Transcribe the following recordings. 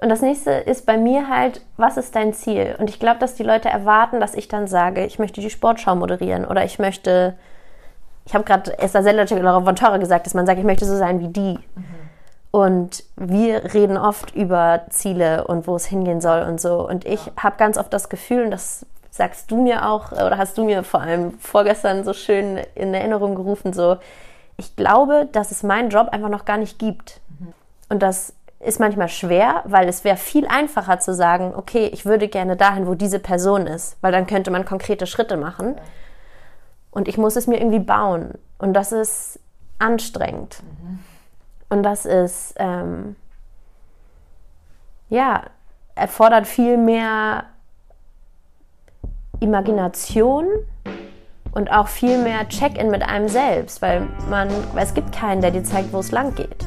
Und das nächste ist bei mir halt, was ist dein Ziel? Und ich glaube, dass die Leute erwarten, dass ich dann sage, ich möchte die Sportschau moderieren oder ich möchte, ich habe gerade Esther Sellercheck oder Laura von Torre gesagt, dass man sagt, ich möchte so sein wie die. Mhm. Und wir reden oft über Ziele und wo es hingehen soll und so. Und ich ja. habe ganz oft das Gefühl, und das sagst du mir auch, oder hast du mir vor allem vorgestern so schön in Erinnerung gerufen, so, ich glaube, dass es meinen Job einfach noch gar nicht gibt. Mhm. Und das ist manchmal schwer, weil es wäre viel einfacher zu sagen, okay, ich würde gerne dahin, wo diese Person ist, weil dann könnte man konkrete Schritte machen. Und ich muss es mir irgendwie bauen. Und das ist anstrengend. Mhm. Und das ist, ähm, ja, erfordert viel mehr Imagination und auch viel mehr Check-in mit einem selbst, weil man, weil es gibt keinen, der dir zeigt, wo es lang geht.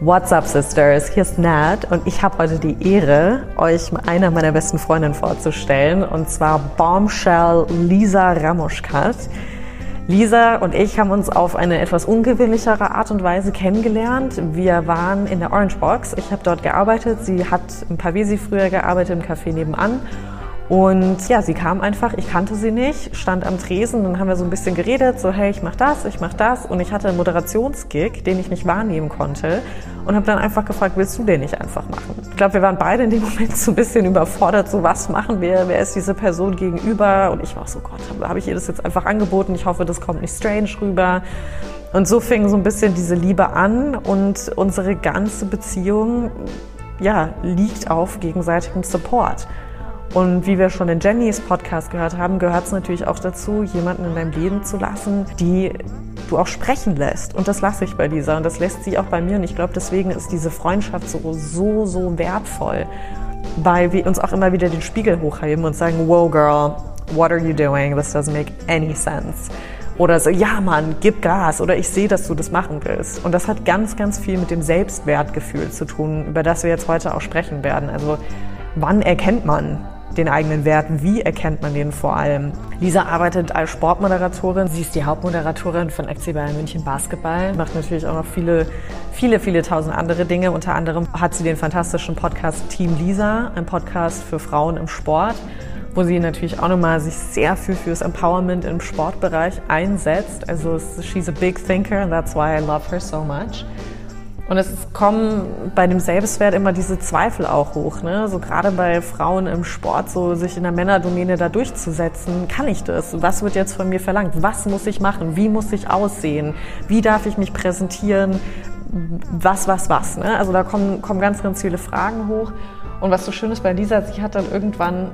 What's up, Sisters? Hier ist Nat und ich habe heute die Ehre, euch einer meiner besten Freundinnen vorzustellen und zwar Bombshell Lisa Ramoschkat. Lisa und ich haben uns auf eine etwas ungewöhnlichere Art und Weise kennengelernt. Wir waren in der Orange Box. Ich habe dort gearbeitet. Sie hat im Pavesi früher gearbeitet, im Café nebenan. Und ja, sie kam einfach, ich kannte sie nicht, stand am Tresen, dann haben wir so ein bisschen geredet, so hey, ich mach das, ich mach das und ich hatte einen Moderationsgig, den ich nicht wahrnehmen konnte und habe dann einfach gefragt, willst du den nicht einfach machen? Ich glaube, wir waren beide in dem Moment so ein bisschen überfordert, so was machen wir, wer ist diese Person gegenüber und ich war so, Gott, habe hab ich ihr das jetzt einfach angeboten, ich hoffe, das kommt nicht strange rüber. Und so fing so ein bisschen diese Liebe an und unsere ganze Beziehung ja, liegt auf gegenseitigem Support. Und wie wir schon in Jennys Podcast gehört haben, gehört es natürlich auch dazu, jemanden in deinem Leben zu lassen, die du auch sprechen lässt. Und das lasse ich bei dieser und das lässt sie auch bei mir. Und ich glaube, deswegen ist diese Freundschaft so, so, so wertvoll, weil wir uns auch immer wieder den Spiegel hochheben und sagen, wow, girl, what are you doing? This doesn't make any sense. Oder so, ja Mann, gib Gas. Oder ich sehe, dass du das machen willst. Und das hat ganz, ganz viel mit dem Selbstwertgefühl zu tun, über das wir jetzt heute auch sprechen werden. Also wann erkennt man, den eigenen Wert. Wie erkennt man den vor allem? Lisa arbeitet als Sportmoderatorin. Sie ist die Hauptmoderatorin von FC Bayern München Basketball. Macht natürlich auch noch viele, viele, viele tausend andere Dinge. Unter anderem hat sie den fantastischen Podcast Team Lisa, ein Podcast für Frauen im Sport wo sie natürlich auch nochmal sich sehr viel fürs Empowerment im Sportbereich einsetzt. Also she's a big thinker and that's why I love her so much. Und es kommen bei dem Selbstwert immer diese Zweifel auch hoch. Ne? So gerade bei Frauen im Sport, so sich in der Männerdomäne da durchzusetzen. Kann ich das? Was wird jetzt von mir verlangt? Was muss ich machen? Wie muss ich aussehen? Wie darf ich mich präsentieren? Was, was, was? Ne? Also da kommen, kommen ganz, ganz viele Fragen hoch. Und was so schön ist bei Lisa, sie hat dann irgendwann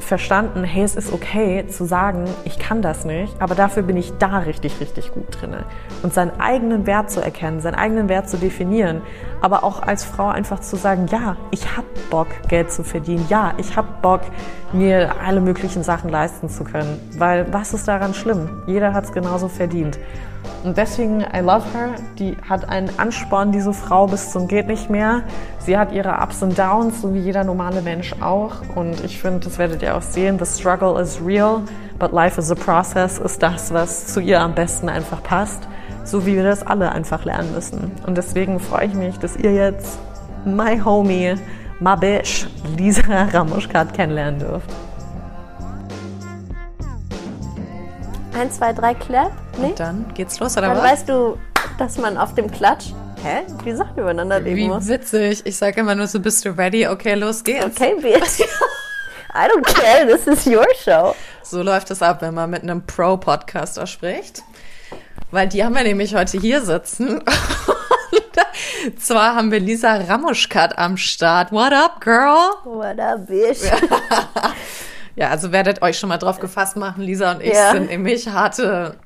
verstanden, hey, es ist okay zu sagen, ich kann das nicht, aber dafür bin ich da richtig, richtig gut drin. Und seinen eigenen Wert zu erkennen, seinen eigenen Wert zu definieren, aber auch als Frau einfach zu sagen, ja, ich habe Bock, Geld zu verdienen, ja, ich habe Bock, mir alle möglichen Sachen leisten zu können, weil was ist daran schlimm? Jeder hat es genauso verdient. Und deswegen, I love her. Die hat einen Ansporn, diese Frau, bis zum geht nicht mehr. Sie hat ihre Ups und Downs, so wie jeder normale Mensch auch. Und ich finde, das werdet ihr auch sehen, the struggle is real, but life is a process, ist das, was zu ihr am besten einfach passt. So wie wir das alle einfach lernen müssen. Und deswegen freue ich mich, dass ihr jetzt my homie, my bitch, Lisa Ramuschkat kennenlernen dürft. Eins, zwei, drei, clap. Nee? Und dann geht's los, oder dann was? weißt du, dass man auf dem Klatsch hä? die Sachen übereinander legen Wie muss. Wie witzig. Ich sage immer nur so, bist du ready? Okay, los geht's. Okay, bitch. I don't care, this is your show. So läuft es ab, wenn man mit einem Pro-Podcaster spricht. Weil die haben wir nämlich heute hier sitzen. Und zwar haben wir Lisa Ramuschkat am Start. What up, girl? What up, bitch? Ja, also werdet euch schon mal drauf gefasst machen. Lisa und ich ja. sind nämlich harte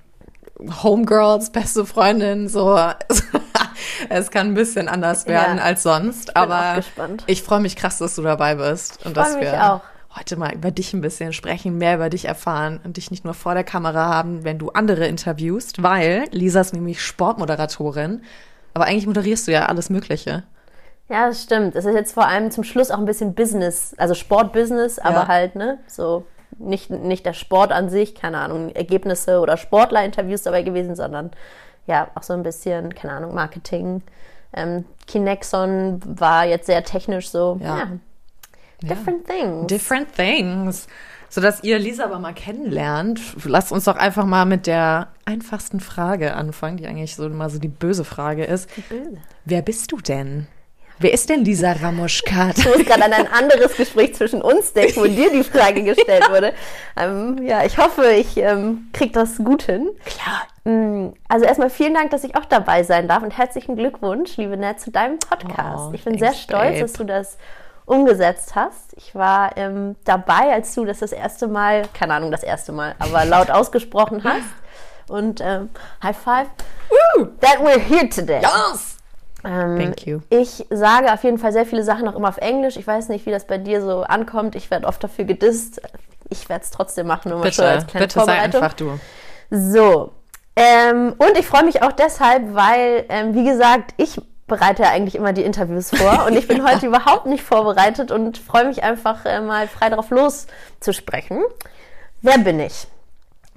Homegirls, beste Freundinnen, so. es kann ein bisschen anders werden ja. als sonst, ich aber ich freue mich krass, dass du dabei bist und dass wir auch. heute mal über dich ein bisschen sprechen, mehr über dich erfahren und dich nicht nur vor der Kamera haben, wenn du andere interviewst, weil Lisa ist nämlich Sportmoderatorin, aber eigentlich moderierst du ja alles Mögliche. Ja, das stimmt. Es ist jetzt vor allem zum Schluss auch ein bisschen Business, also Sportbusiness, aber ja. halt, ne, so nicht, nicht der Sport an sich, keine Ahnung, Ergebnisse oder Sportlerinterviews dabei gewesen, sondern ja, auch so ein bisschen, keine Ahnung, Marketing, Ähm, Kinexon war jetzt sehr technisch so. Ja. Ja. Different things. Different things. Sodass ihr Lisa aber mal kennenlernt, lasst uns doch einfach mal mit der einfachsten Frage anfangen, die eigentlich so mal so die böse Frage ist. Böse. Wer bist du denn? Wer ist denn Lisa Ramoschkat? Ich muss gerade an ein anderes Gespräch zwischen uns denken, wo dir die Frage gestellt wurde. Ähm, ja, ich hoffe, ich ähm, kriege das gut hin. Klar. Mm, Also erstmal vielen Dank, dass ich auch dabei sein darf und herzlichen Glückwunsch, liebe Nett, zu deinem Podcast. Oh, ich bin sehr stolz, babe. dass du das umgesetzt hast. Ich war ähm, dabei, als du das das erste Mal, keine Ahnung, das erste Mal, aber laut ausgesprochen hast. Und ähm, High Five, that we're here today. Yes! Ähm, Thank you. Ich sage auf jeden Fall sehr viele Sachen auch immer auf Englisch. Ich weiß nicht, wie das bei dir so ankommt. Ich werde oft dafür gedisst. Ich werde es trotzdem machen, nur mal so Bitte, als kleine bitte sei Vorbereitung. einfach du. So. Ähm, und ich freue mich auch deshalb, weil, ähm, wie gesagt, ich bereite ja eigentlich immer die Interviews vor und ich bin heute überhaupt nicht vorbereitet und freue mich einfach äh, mal frei darauf loszusprechen. Wer bin ich?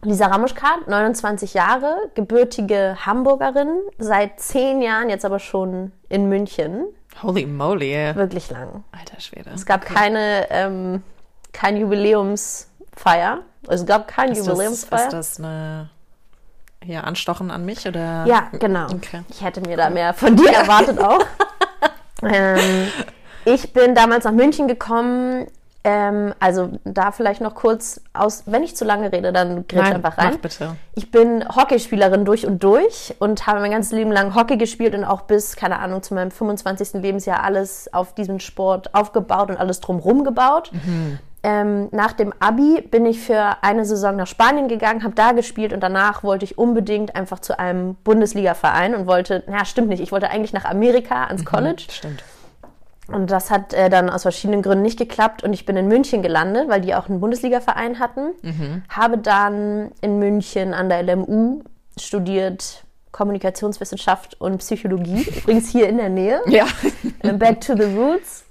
Lisa Ramuschkat, 29 Jahre, gebürtige Hamburgerin, seit zehn Jahren jetzt aber schon in München. Holy moly. Wirklich lang. Alter Schwede. Es gab keine, ähm, kein Jubiläumsfeier. Es gab kein ist das, Jubiläumsfeier. ist das eine hier Anstochen an mich oder? Ja, genau. Okay. Ich hätte mir da mehr von dir erwartet auch. ähm, ich bin damals nach München gekommen. Ähm, also da vielleicht noch kurz aus, wenn ich zu lange rede, dann grätsch einfach rein. mach bitte. Ich bin Hockeyspielerin durch und durch und habe mein ganzes Leben lang Hockey gespielt und auch bis, keine Ahnung, zu meinem 25. Lebensjahr alles auf diesem Sport aufgebaut und alles drumherum gebaut. Ähm, nach dem Abi bin ich für eine Saison nach Spanien gegangen, habe da gespielt und danach wollte ich unbedingt einfach zu einem Bundesliga-Verein und wollte, na stimmt nicht, ich wollte eigentlich nach Amerika ans College. Stimmt. Und das hat äh, dann aus verschiedenen Gründen nicht geklappt und ich bin in München gelandet, weil die auch einen Bundesliga-Verein hatten. Habe dann in München an der LMU studiert Kommunikationswissenschaft und Psychologie, übrigens hier in der Nähe. Ja. Back to the Roots.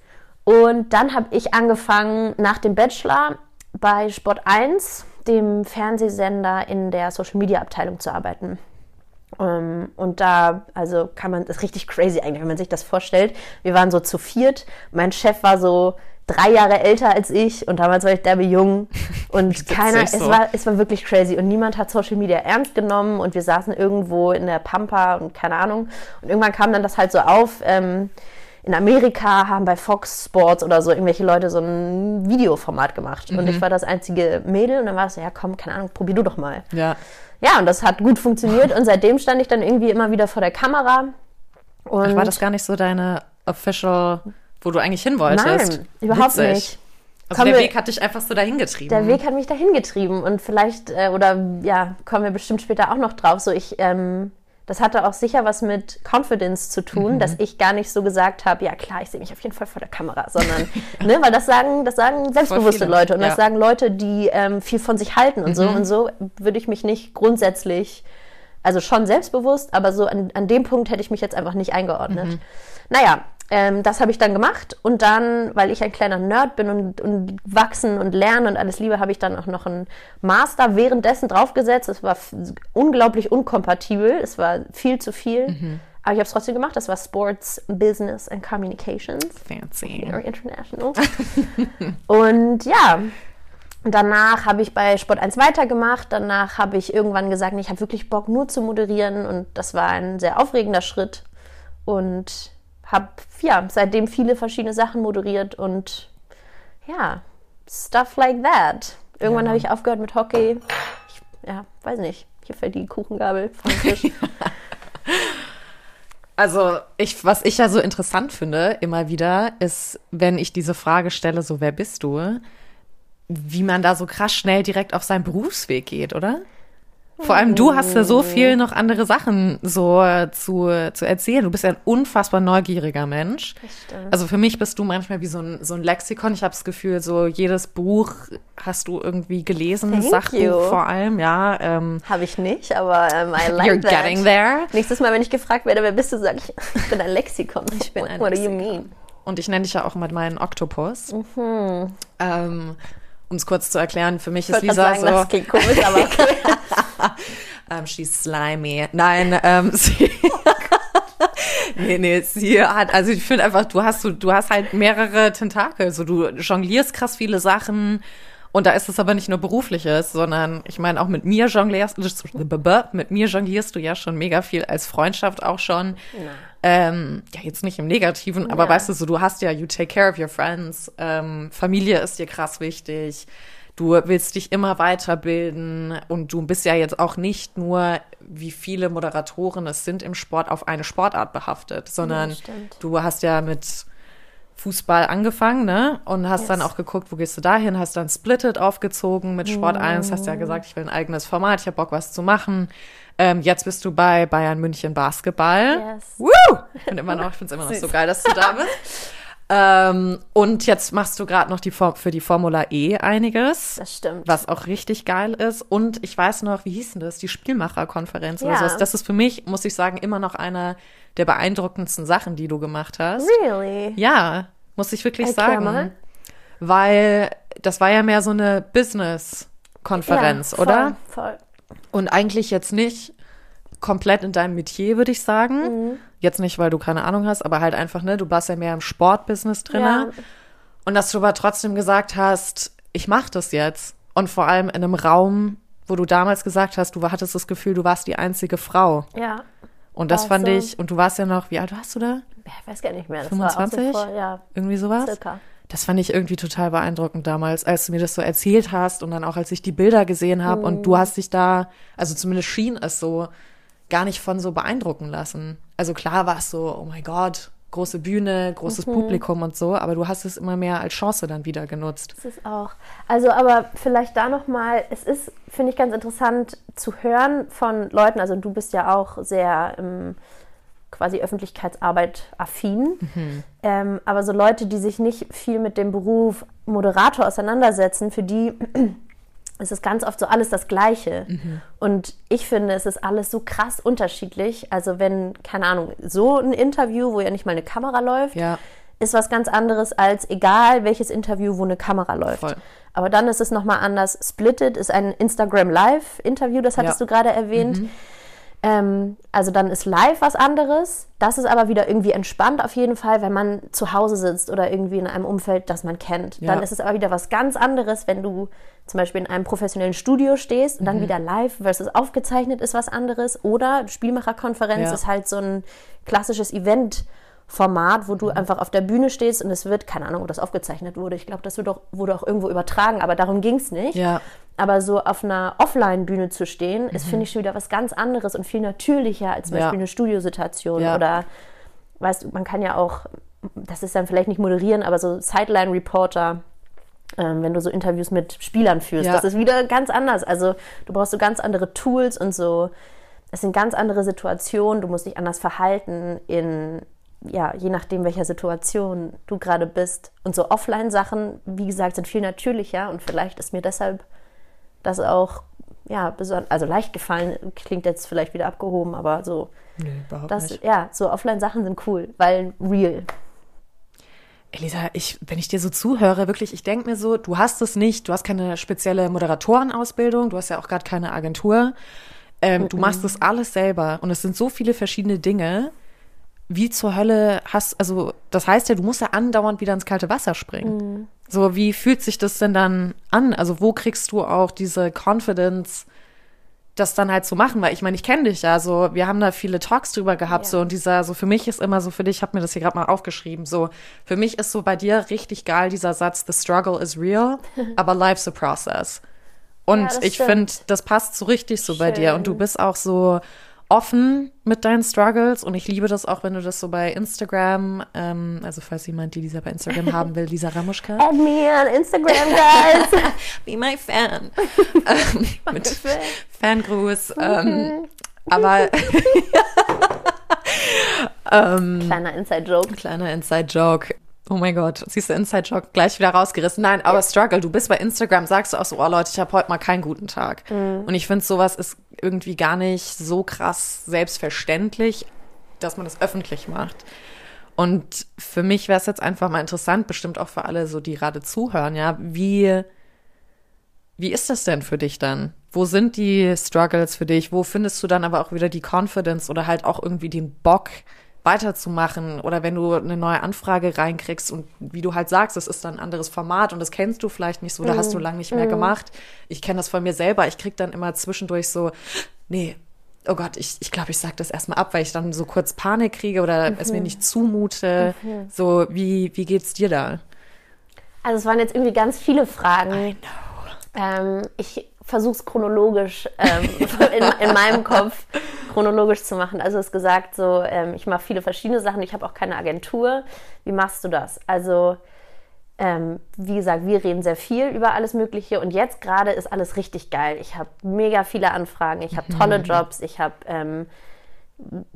Und dann habe ich angefangen nach dem Bachelor bei Sport 1, dem Fernsehsender in der Social Media Abteilung zu arbeiten. Ähm, und da, also kann man, das ist richtig crazy eigentlich, wenn man sich das vorstellt. Wir waren so zu viert. Mein Chef war so drei Jahre älter als ich und damals war ich derbe jung und keiner, es so. war, es war wirklich crazy und niemand hat Social Media ernst genommen und wir saßen irgendwo in der Pampa und keine Ahnung und irgendwann kam dann das halt so auf, ähm, in Amerika haben bei Fox Sports oder so irgendwelche Leute so ein Videoformat gemacht und Mhm. ich war das einzige Mädel und dann war es so, ja komm, keine Ahnung, probier du doch mal. Ja. Ja, und das hat gut funktioniert und seitdem stand ich dann irgendwie immer wieder vor der Kamera. Und Ach, war das gar nicht so deine official, wo du eigentlich hin wolltest? Nein, überhaupt Witzig. nicht. Also Kommen der Weg hat dich einfach so dahin getrieben. Der Weg hat mich dahin getrieben und vielleicht, äh, oder ja, kommen wir bestimmt später auch noch drauf. So, ich, ähm, das hatte auch sicher was mit Confidence zu tun, Mhm. dass ich gar nicht so gesagt habe, ja klar, ich sehe mich auf jeden Fall vor der Kamera, sondern, ne, weil das sagen, das sagen selbstbewusste Leute und das ja. sagen Leute, die ähm, viel von sich halten und Mhm. so. Und so würde ich mich nicht grundsätzlich, also schon selbstbewusst, aber so an, an dem Punkt hätte ich mich jetzt einfach nicht eingeordnet. Mhm. Naja, ähm, das habe ich dann gemacht und dann, weil ich ein kleiner Nerd bin und, und wachsen und lernen und alles liebe, habe ich dann auch noch einen Master währenddessen draufgesetzt. Es war unglaublich unkompatibel, es war viel zu viel, Mhm. aber ich habe es trotzdem gemacht. Das war Sports, Business and Communications. Fancy. Very international. und ja, danach habe ich bei Sport 1 weitergemacht. Danach habe ich irgendwann gesagt, ich habe wirklich Bock, nur zu moderieren. Und das war ein sehr aufregender Schritt. Und habe ja, seitdem viele verschiedene Sachen moderiert und ja, stuff like that. Irgendwann Ja. habe ich aufgehört mit Hockey. Ich, ja, weiß nicht. Hier fällt die Kuchengabel vom Tisch. Also, ich, was ich ja so interessant finde, immer wieder, ist, wenn ich diese Frage stelle, so, wer bist du? Wie man da so krass schnell direkt auf seinen Berufsweg geht, oder? Vor allem du hast ja so viel noch andere Sachen so äh, zu, zu erzählen. Du bist ja ein unfassbar neugieriger Mensch. Also für mich bist du manchmal wie so ein, so ein Lexikon. Ich habe das Gefühl, so jedes Buch hast du irgendwie gelesen, Thank Sachbuch you. vor allem, ja. Ähm, Habe ich nicht, aber ähm, I like you're that. getting there. Nächstes Mal, wenn ich gefragt werde, wer bist du, sage ich, ich bin ein Lexikon. Ich bin What, ein what do you Lexikon. mean? Und ich nenne dich ja auch mit meinen Oktopus. Mhm. Ähm, um es kurz zu erklären, für mich Ich ist Lisa sagen, so, das klingt komisch, aber okay. Ähm, she's slimy. Nein, ähm, sie, nee, nee, sie hat, also ich finde einfach, du hast, du, du hast halt mehrere Tentakel. So, du jonglierst krass viele Sachen. Und da ist es aber nicht nur berufliches, sondern ich meine, auch mit mir jonglierst, mit mir jonglierst du ja schon mega viel als Freundschaft auch schon. Ähm, ja, jetzt nicht im Negativen, aber Ja. weißt du, so, du hast ja, you take care of your friends. Ähm, Familie ist dir krass wichtig. Du willst dich immer weiterbilden und du bist ja jetzt auch nicht nur, wie viele Moderatoren es sind im Sport, auf eine Sportart behaftet, sondern stimmt. du hast ja mit Fußball angefangen, ne? Und hast dann Yes. auch geguckt, wo gehst du dahin, hast dann Splitted aufgezogen mit Sport 1, hast ja Mm. gesagt, ich will ein eigenes Format, ich habe Bock, was zu machen. Ähm, jetzt bist du bei Bayern München Basketball. Yes. Woo! Ich bin immer noch, ich finde es immer noch so geil, dass du da bist. ähm, und jetzt machst du gerade noch die Form, für die Formula E einiges. Das stimmt. Was auch richtig geil ist. Und ich weiß noch, wie hieß denn das? Die Spielmacherkonferenz oder Ja. sowas. Das ist für mich, muss ich sagen, immer noch einer der beeindruckendsten Sachen, die du gemacht hast. Really? Ja, muss ich wirklich Erklär sagen. mal. Weil das war ja mehr so eine Business-Konferenz, Ja, voll, oder? Voll. Und eigentlich jetzt nicht komplett in deinem Metier, würde ich sagen. Mhm. Jetzt nicht, weil du keine Ahnung hast, aber halt einfach, ne, du warst ja mehr im Sportbusiness drin. Ja. Und dass du aber trotzdem gesagt hast, ich mach das jetzt. Und vor allem in einem Raum, wo du damals gesagt hast, du hattest das Gefühl, du warst die einzige Frau. Ja. Und das War fand ich, und du warst ja noch, wie alt warst du da? Ich weiß gar nicht mehr. Das 25? War auch so vor, ja, Irgendwie sowas? circa. Das fand ich irgendwie total beeindruckend damals, als du mir das so erzählt hast und dann auch als ich die Bilder gesehen habe und Mhm. du hast dich da, also zumindest schien es so, gar nicht von so beeindrucken lassen. Also klar war es so, oh mein Gott, große Bühne, großes Mhm. Publikum und so, aber du hast es immer mehr als Chance dann wieder genutzt. Das ist auch. Also, aber vielleicht da nochmal, es ist, finde ich, ganz interessant zu hören von Leuten, also du bist ja auch sehr ähm, quasi Öffentlichkeitsarbeit affin, ähm, aber so Leute, die sich nicht viel mit dem Beruf Moderator auseinandersetzen, für die ist es ganz oft so alles das Gleiche. Und ich finde, es ist alles so krass unterschiedlich. Also wenn, keine Ahnung, so ein Interview, wo ja nicht mal eine Kamera läuft, Ja. ist was ganz anderes als egal welches Interview, wo eine Kamera läuft. Voll. Aber dann ist es nochmal anders. Splitted ist ein Instagram Live-Interview, das hattest Ja. du gerade erwähnt. Ähm, also dann ist live was anderes. Das ist aber wieder irgendwie entspannt auf jeden Fall, wenn man zu Hause sitzt oder irgendwie in einem Umfeld, das man kennt. Ja. Dann ist es aber wieder was ganz anderes, wenn du zum Beispiel in einem professionellen Studio stehst und Mhm. dann wieder live versus aufgezeichnet ist was anderes. Oder Spielmacherkonferenz Ja. ist halt so ein klassisches Event. Format, wo Mhm. du einfach auf der Bühne stehst und es wird, keine Ahnung, ob das aufgezeichnet wurde. Ich glaube, das wird auch, wurde auch irgendwo übertragen, aber darum ging es nicht. Ja. Aber so auf einer Offline-Bühne zu stehen, ist, finde ich, schon wieder was ganz anderes und viel natürlicher als zum Mhm. Ja. Beispiel eine Studiosituation. Ja. Oder, weißt du, man kann ja auch, das ist dann vielleicht nicht moderieren, aber so Sideline-Reporter, ähm, wenn du so Interviews mit Spielern führst, das ist wieder ganz anders. Also du brauchst so ganz andere Tools und so, es sind ganz andere Situationen, du musst dich anders verhalten in, ja, je nachdem, welcher Situation du gerade bist. Und so Offline-Sachen, wie gesagt, sind viel natürlicher und vielleicht ist mir deshalb das auch, ja, besonders, also leicht gefallen, klingt jetzt vielleicht wieder abgehoben, aber so, Nee, überhaupt das, nicht. ja, so Offline-Sachen sind cool, weil real. Elisa, ich, wenn ich dir so zuhöre, wirklich, ich denke mir so, du hast es nicht, du hast keine spezielle Moderatorenausbildung, du hast ja auch gerade keine Agentur. Ähm, Du machst das alles selber und es sind so viele verschiedene Dinge. Wie zur Hölle hast, also das heißt ja, du musst ja andauernd wieder ins kalte Wasser springen. So, wie fühlt sich das denn dann an? Also, wo kriegst du auch diese Confidence, das dann halt zu machen, weil ich meine, ich kenne dich ja, so, wir haben da viele Talks drüber gehabt, Ja. so, und dieser, so für mich ist immer so, für dich, ich habe mir das hier gerade mal aufgeschrieben, so, für mich ist so bei dir richtig geil dieser Satz, the struggle is real, aber life's a process. Und Ja, ich finde, das passt so richtig so bei dir und du Schön. bist auch so offen mit deinen Struggles und ich liebe das auch, wenn du das so bei Instagram, ähm, also falls jemand die Lisa bei Instagram haben will, Lisa Ramuschka. Add me on Instagram, guys. Be my fan. ähm, mit Fan. Fangruß. Ähm, aber ähm, Kleiner Inside-Joke. kleiner Inside-Joke. Oh mein Gott, siehst du Inside-Joke gleich wieder rausgerissen. Nein, aber Struggle, du bist bei Instagram, sagst du auch so, oh Leute, ich habe heute mal keinen guten Tag. Und ich finde, sowas ist irgendwie gar nicht so krass selbstverständlich, dass man das öffentlich macht. Und für mich wäre es jetzt einfach mal interessant, bestimmt auch für alle, so die gerade zuhören, ja, wie, wie ist das denn für dich dann? Wo sind die Struggles für dich? Wo findest du dann aber auch wieder die Confidence oder halt auch irgendwie den Bock, weiterzumachen oder wenn du eine neue Anfrage reinkriegst und wie du halt sagst, es ist dann ein anderes Format und das kennst du vielleicht nicht so, da hast du lange nicht mehr gemacht. Ich kenne das von mir selber, ich krieg dann immer zwischendurch so, nee, oh Gott, ich glaube, ich, glaub, ich sag das erstmal ab, weil ich dann so kurz Panik kriege oder es mir nicht zumute. So, wie, wie geht's dir da? Also es waren jetzt irgendwie ganz viele Fragen. I know. Ähm, ich versuche es chronologisch ähm, in, in meinem Kopf chronologisch zu machen. Also es ist gesagt, so ähm, ich mache viele verschiedene Sachen. Ich habe auch keine Agentur. Wie machst du das? Also ähm, wie gesagt, wir reden sehr viel über alles Mögliche und jetzt gerade ist alles richtig geil. Ich habe mega viele Anfragen, ich habe tolle Jobs, ich habe ähm,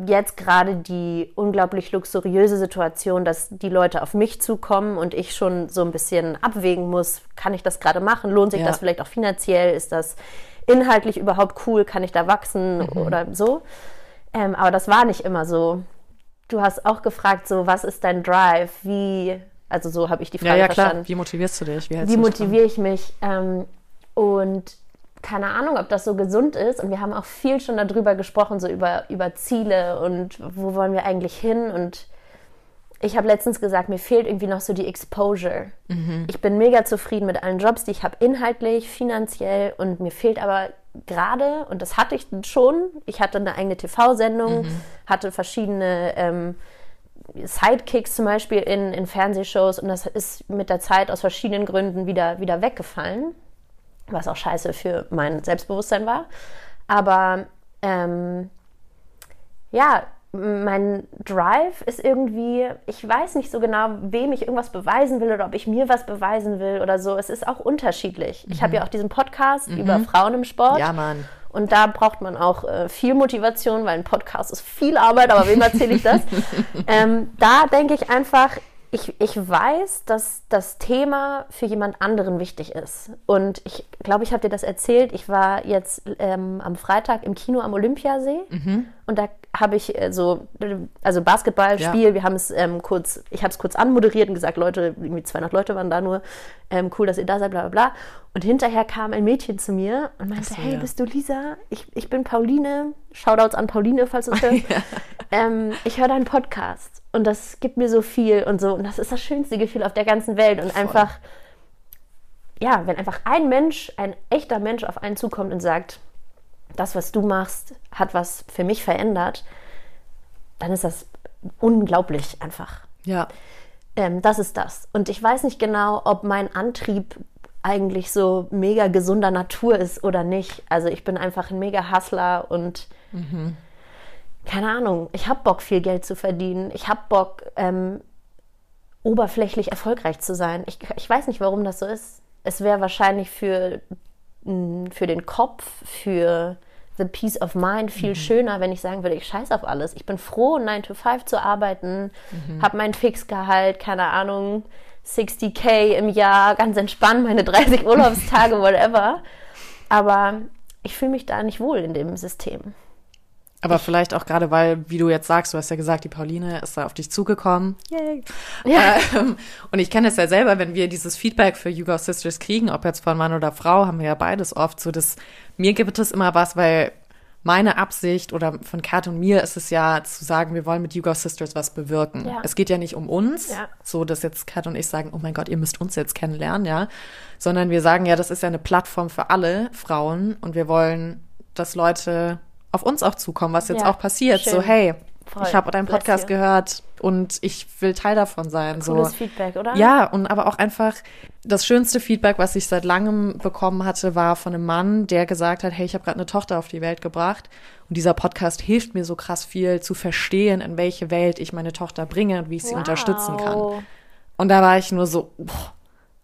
jetzt gerade die unglaublich luxuriöse Situation, dass die Leute auf mich zukommen und ich schon so ein bisschen abwägen muss, kann ich das gerade machen? Lohnt sich Ja. das vielleicht auch finanziell? Ist das inhaltlich überhaupt cool? Kann ich da wachsen Mhm. oder so? Ähm, aber das war nicht immer so. Du hast auch gefragt, so was ist dein Drive? Wie, also so habe ich die Frage Ja, ja, klar. verstanden Wie motivierst du dich? Wie, wie motiviere ich mich? Ähm, und keine Ahnung, ob das so gesund ist. Und wir haben auch viel schon darüber gesprochen, so über, über Ziele und wo wollen wir eigentlich hin. Und ich habe letztens gesagt, mir fehlt irgendwie noch so die Exposure. Ich bin mega zufrieden mit allen Jobs, die ich habe, inhaltlich, finanziell. Und mir fehlt aber gerade, und das hatte ich schon, ich hatte eine eigene TV-Sendung, hatte verschiedene ähm, Sidekicks zum Beispiel in, in Fernsehshows und das ist mit der Zeit aus verschiedenen Gründen wieder, wieder weggefallen, was auch scheiße für mein Selbstbewusstsein war. Aber ähm, ja, mein Drive ist irgendwie, ich weiß nicht so genau, wem ich irgendwas beweisen will oder ob ich mir was beweisen will oder so. Es ist auch unterschiedlich. Ich habe ja auch diesen Podcast über Frauen im Sport. Ja, Mann. Und da braucht man auch äh, viel Motivation, weil ein Podcast ist viel Arbeit, aber wem erzähle ich das? ähm, da denke ich einfach, ich, ich weiß, dass das Thema für jemand anderen wichtig ist. Und ich glaube, ich habe dir das erzählt. Ich war jetzt ähm, am Freitag im Kino am Olympiasee und da habe ich äh, so, also Basketballspiel, Ja. wir haben es ähm, kurz, ich habe es kurz anmoderiert und gesagt, Leute, irgendwie 200 Leute waren da nur, ähm, cool, dass ihr da seid, bla bla bla. Und hinterher kam ein Mädchen zu mir und meinte, so, hey, ja. bist du Lisa? Ich, ich bin Pauline. Shoutouts an Pauline, falls du es hörst. ähm, ich höre deinen Podcast und das gibt mir so viel und so. Und das ist das schönste Gefühl auf der ganzen Welt. Und einfach, ja, wenn einfach ein Mensch, ein echter Mensch auf einen zukommt und sagt, das, was du machst, hat was für mich verändert, dann ist das unglaublich einfach. Ja. Ähm, das ist das. Und ich weiß nicht genau, ob mein Antrieb eigentlich so mega gesunder Natur ist oder nicht. Also ich bin einfach ein mega Hustler und keine Ahnung, ich habe Bock, viel Geld zu verdienen. Ich habe Bock, ähm, oberflächlich erfolgreich zu sein. Ich, ich weiß nicht, warum das so ist. Es wäre wahrscheinlich für, für den Kopf, für the peace of mind viel schöner, wenn ich sagen würde, ich scheiß auf alles. Ich bin froh, 9 to 5 zu arbeiten, habe mein Fixgehalt, keine Ahnung, 60k im Jahr, ganz entspannt, meine 30 Urlaubstage, whatever. Aber ich fühle mich da nicht wohl in dem System. Aber vielleicht auch gerade, weil, wie du jetzt sagst, du hast ja gesagt, die Pauline ist da auf dich zugekommen. Yay. Ja. Ähm, und ich kenne es ja selber, wenn wir dieses Feedback für You Go Sisters kriegen, ob jetzt von Mann oder Frau, haben wir ja beides oft so, dass mir gibt es immer was, weil meine Absicht oder von Kat und mir ist es ja zu sagen, wir wollen mit You Go Sisters was bewirken. Ja. Es geht ja nicht um uns, Ja. so dass jetzt Kat und ich sagen, oh mein Gott, ihr müsst uns jetzt kennenlernen, ja, sondern wir sagen ja, das ist ja eine Plattform für alle Frauen und wir wollen, dass Leute auf uns auch zukommen, was jetzt Ja, auch passiert. schön. So, hey, Voll. ich habe deinen Podcast gehört und ich will Teil davon sein. Cooles so. Feedback, oder? Ja, und aber auch einfach das schönste Feedback, was ich seit langem bekommen hatte, war von einem Mann, der gesagt hat, hey, ich habe gerade eine Tochter auf die Welt gebracht und dieser Podcast hilft mir so krass viel zu verstehen, in welche Welt ich meine Tochter bringe und wie ich sie Wow. unterstützen kann. Und da war ich nur so, boah,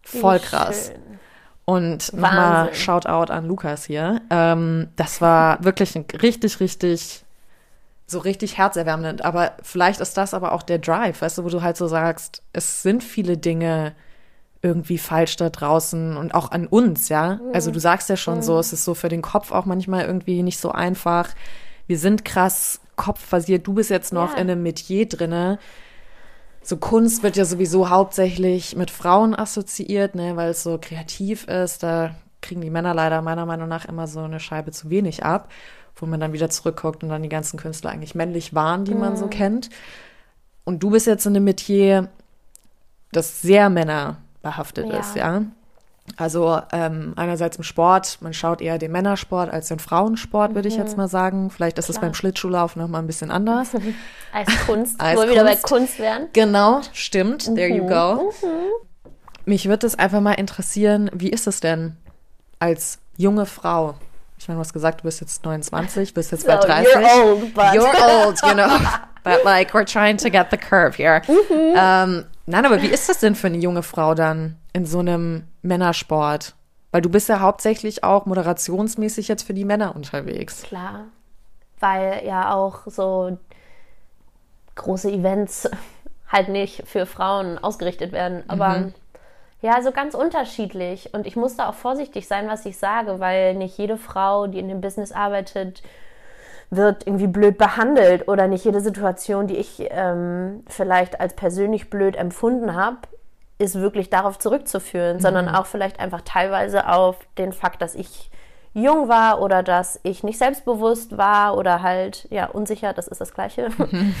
voll Wie krass. schön. Und nochmal. Shoutout an Lukas hier. Ähm, das war wirklich ein richtig, richtig, so richtig herzerwärmend. Aber vielleicht ist das aber auch der Drive, weißt du, wo du halt so sagst, es sind viele Dinge irgendwie falsch da draußen und auch an uns, ja. Also du sagst ja schon so, es ist so für den Kopf auch manchmal irgendwie nicht so einfach. Wir sind krass kopfbasiert. Du bist jetzt noch Ja. in einem Metier drinne. So Kunst wird ja sowieso hauptsächlich mit Frauen assoziiert, ne, weil es so kreativ ist. Da kriegen die Männer leider meiner Meinung nach immer so eine Scheibe zu wenig ab, wo man dann wieder zurückguckt und dann die ganzen Künstler eigentlich männlich waren, die man so kennt. Und du bist jetzt in einem Metier, das sehr männerbehaftet Ja. ist, ja. Also ähm, einerseits im Sport, man schaut eher den Männersport als den Frauensport, würde ich jetzt mal sagen. Vielleicht ist es Mhm. Beim Schlittschuhlaufen noch mal ein bisschen anders. Als Kunst, wo Als wir wieder bei Kunst. Wären. Genau, stimmt. There you Mhm. go. Mich würde es einfach mal interessieren, wie ist es denn als junge Frau? Ich meine, du hast gesagt, du bist jetzt 29, bist jetzt So, bei 30. you're old, but You're old, you know. But like, we're trying to get the curve here. Mhm. Ähm, nein, aber wie ist das denn für eine junge Frau dann in so einem Männersport? Weil du bist ja hauptsächlich auch moderationsmäßig jetzt für die Männer unterwegs. Klar. Weil ja auch so große Events halt nicht für Frauen ausgerichtet werden. Aber ja, so ganz unterschiedlich. Und ich muss da auch vorsichtig sein, was ich sage, weil nicht jede Frau, die in dem Business arbeitet, wird irgendwie blöd behandelt oder nicht jede Situation, die ich ähm, vielleicht als persönlich blöd empfunden habe, ist wirklich darauf zurückzuführen, sondern auch vielleicht einfach teilweise auf den Fakt, dass ich jung war oder dass ich nicht selbstbewusst war oder halt ja unsicher, das ist das gleiche.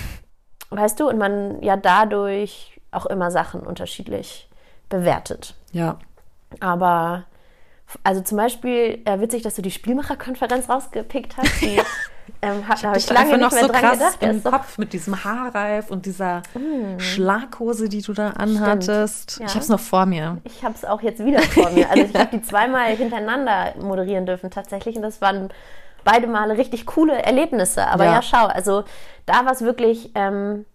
Weißt du, und man ja dadurch auch immer Sachen unterschiedlich bewertet. Ja. Aber also zum Beispiel äh, witzig, dass du die Spielmacherkonferenz rausgepickt hast. Die, ähm, hat, da habe ich dich lange mehr dran krass gedacht. Der im Kopf mit diesem Haarreif und dieser Schlaghose, die du da anhattest. Ja. Ich hab's noch vor mir. Ich habe es auch jetzt wieder vor mir. Also ich habe die zweimal hintereinander moderieren dürfen tatsächlich und das waren beide Male richtig coole Erlebnisse. Aber Ja. ja, schau, also da war es wirklich ähm,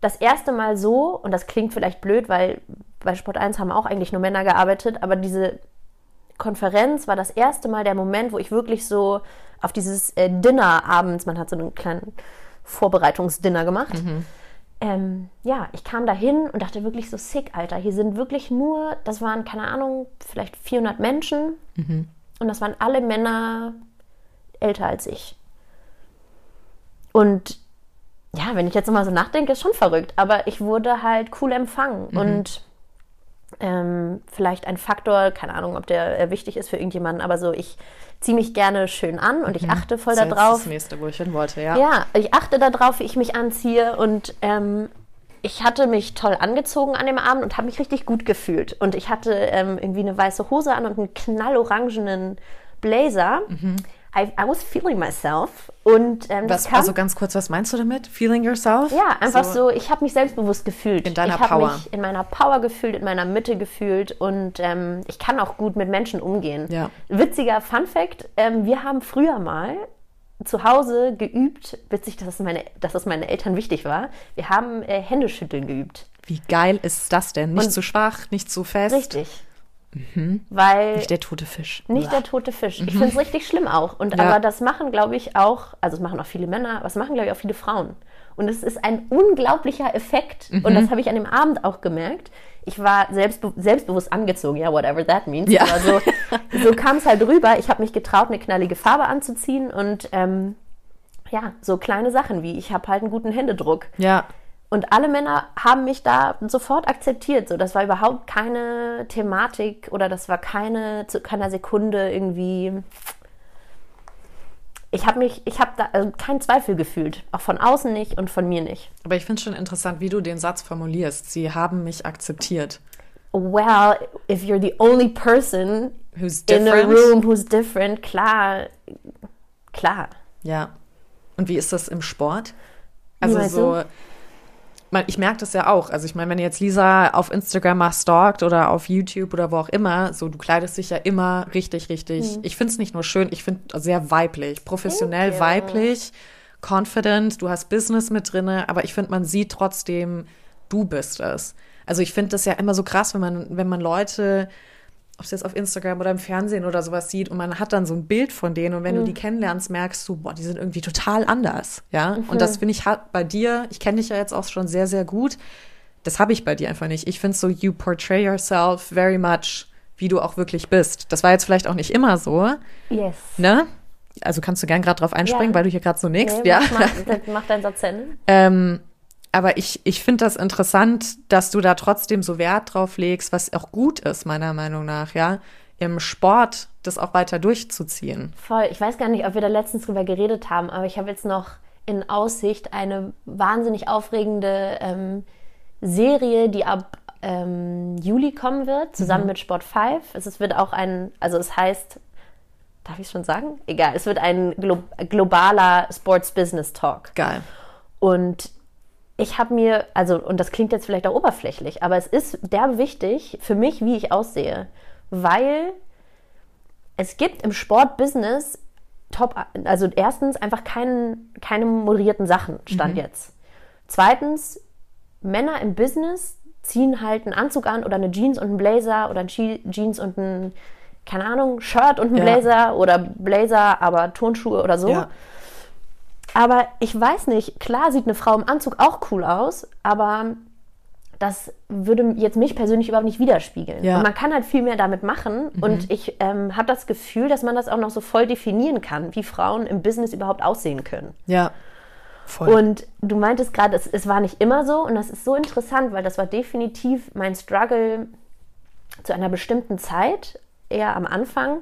das erste Mal so, und das klingt vielleicht blöd, weil bei Sport 1 haben auch eigentlich nur Männer gearbeitet, aber diese Konferenz war das erste Mal der Moment, wo ich wirklich so auf dieses äh, Dinner abends, man hat so einen kleinen Vorbereitungsdinner gemacht. Ähm, ja, ich kam da hin und dachte wirklich so sick, Alter. Hier sind wirklich nur, das waren, keine Ahnung, vielleicht 400 Menschen. Und das waren alle Männer älter als ich. Und ja, wenn ich jetzt nochmal so nachdenke, ist schon verrückt. Aber ich wurde halt cool empfangen. Und ähm, vielleicht ein Faktor, keine Ahnung, ob der äh, wichtig ist für irgendjemanden, aber so, ich ziehe mich gerne schön an und ich achte voll Das ist darauf. das nächste, wo ich hin wollte, ja. Ja, ich achte darauf, wie ich mich anziehe und ähm, ich hatte mich toll angezogen an dem Abend und habe mich richtig gut gefühlt. Und ich hatte ähm, irgendwie eine weiße Hose an und einen knallorangenen Blazer. I, I was feeling myself. Und ähm, Was, kam, also ganz kurz, was meinst du damit? Feeling yourself? ja, einfach so, ich habe mich selbstbewusst gefühlt. In deiner ich habe Power. mich in meiner Power gefühlt, in meiner Mitte gefühlt und ähm, ich kann auch gut mit Menschen umgehen. Ja. Witziger Fun Fact, ähm, wir haben früher mal zu Hause geübt, witzig, dass es, meine, dass es meinen Eltern wichtig war, wir haben äh, Händeschütteln geübt. Wie geil ist das denn? Nicht Und- zu schwach, nicht zu fest. Richtig. Weil Nicht der tote Fisch. nicht der tote Fisch. Ich finde es richtig schlimm auch. Und Ja. aber das machen, glaube ich, auch, also es machen auch viele Männer, aber es machen, glaube ich, auch viele Frauen. Und es ist ein unglaublicher Effekt. Und das habe ich an dem Abend auch gemerkt. Ich war selbstbe selbstbewusst angezogen, ja, whatever that means. Ja. Aber so, so kam es halt rüber. Ich habe mich getraut, eine knallige Farbe anzuziehen und ähm, ja, so kleine Sachen wie ich habe halt einen guten Händedruck. Ja. Und alle Männer haben mich da sofort akzeptiert. So, das war überhaupt keine Thematik oder das war keine zu keiner Sekunde irgendwie. Ich habe mich, ich habe da also keinen Zweifel gefühlt, auch von außen nicht und von mir nicht. Aber ich finde schon interessant, wie du den Satz formulierst. Sie haben mich akzeptiert. Well, if you're the only person Who's in a room who's different, klar, klar. Ja. Und wie ist das im Sport? Also so, man, ich merke das ja auch. Also ich meine, wenn jetzt Lisa auf Instagram mal stalkt oder auf YouTube oder wo auch immer, so du kleidest dich ja immer richtig, richtig. Hm. Ich finde es nicht nur schön, ich finde sehr weiblich, professionell you. weiblich, confident. Du hast Business mit drinne, aber ich finde, man sieht trotzdem, du bist es. Also ich finde das ja immer so krass, wenn man, wenn man Leute ob es jetzt auf Instagram oder im Fernsehen oder sowas sieht und man hat dann so ein Bild von denen und wenn Mhm. du die kennenlernst, merkst du, boah, die sind irgendwie total anders, ja. Mhm. Und das finde ich bei dir, ich kenne dich ja jetzt auch schon sehr, sehr gut, das habe ich bei dir einfach nicht. Ich finde so, you portray yourself very much, wie du auch wirklich bist. Das war jetzt vielleicht auch nicht immer so, Yes. ne? Also kannst du gern gerade drauf einspringen, Ja. weil du hier gerade so nix, ja. mach, mach, deinen Satz Ende. Ähm, aber ich, ich finde das interessant, dass du da trotzdem so Wert drauf legst, was auch gut ist, meiner Meinung nach, ja, im Sport das auch weiter durchzuziehen. Voll. Ich weiß gar nicht, ob wir da letztens drüber geredet haben, aber ich habe jetzt noch in Aussicht eine wahnsinnig aufregende ähm, Serie, die ab ähm, Juli kommen wird, zusammen Mhm. mit Sport 5. Es wird auch ein, also es heißt, darf ich es schon sagen? Egal, es wird ein glo globaler Sports Business Talk. Geil. Und ich habe mir, also, und das klingt jetzt vielleicht auch oberflächlich, aber es ist derbe wichtig für mich, wie ich aussehe. Weil es gibt im Sportbusiness top, also erstens einfach keinen, keine moderierten Sachen, Stand jetzt. Zweitens, Männer im Business ziehen halt einen Anzug an oder eine Jeans und einen Blazer oder ein Je- Jeans und ein, keine Ahnung, Shirt und ein Ja. Blazer oder Blazer, aber Turnschuhe oder so. Ja. Aber ich weiß nicht, klar sieht eine Frau im Anzug auch cool aus, aber das würde jetzt mich persönlich überhaupt nicht widerspiegeln. Ja. Mhm. Und man kann halt viel mehr damit machen. Und ich ähm, habe das Gefühl, dass man das auch noch so voll definieren kann, wie Frauen im Business überhaupt aussehen können. Ja. Voll. Und du meintest gerade, es, es war nicht immer so. Und das ist so interessant, weil das war definitiv mein Struggle zu einer bestimmten Zeit, eher am Anfang.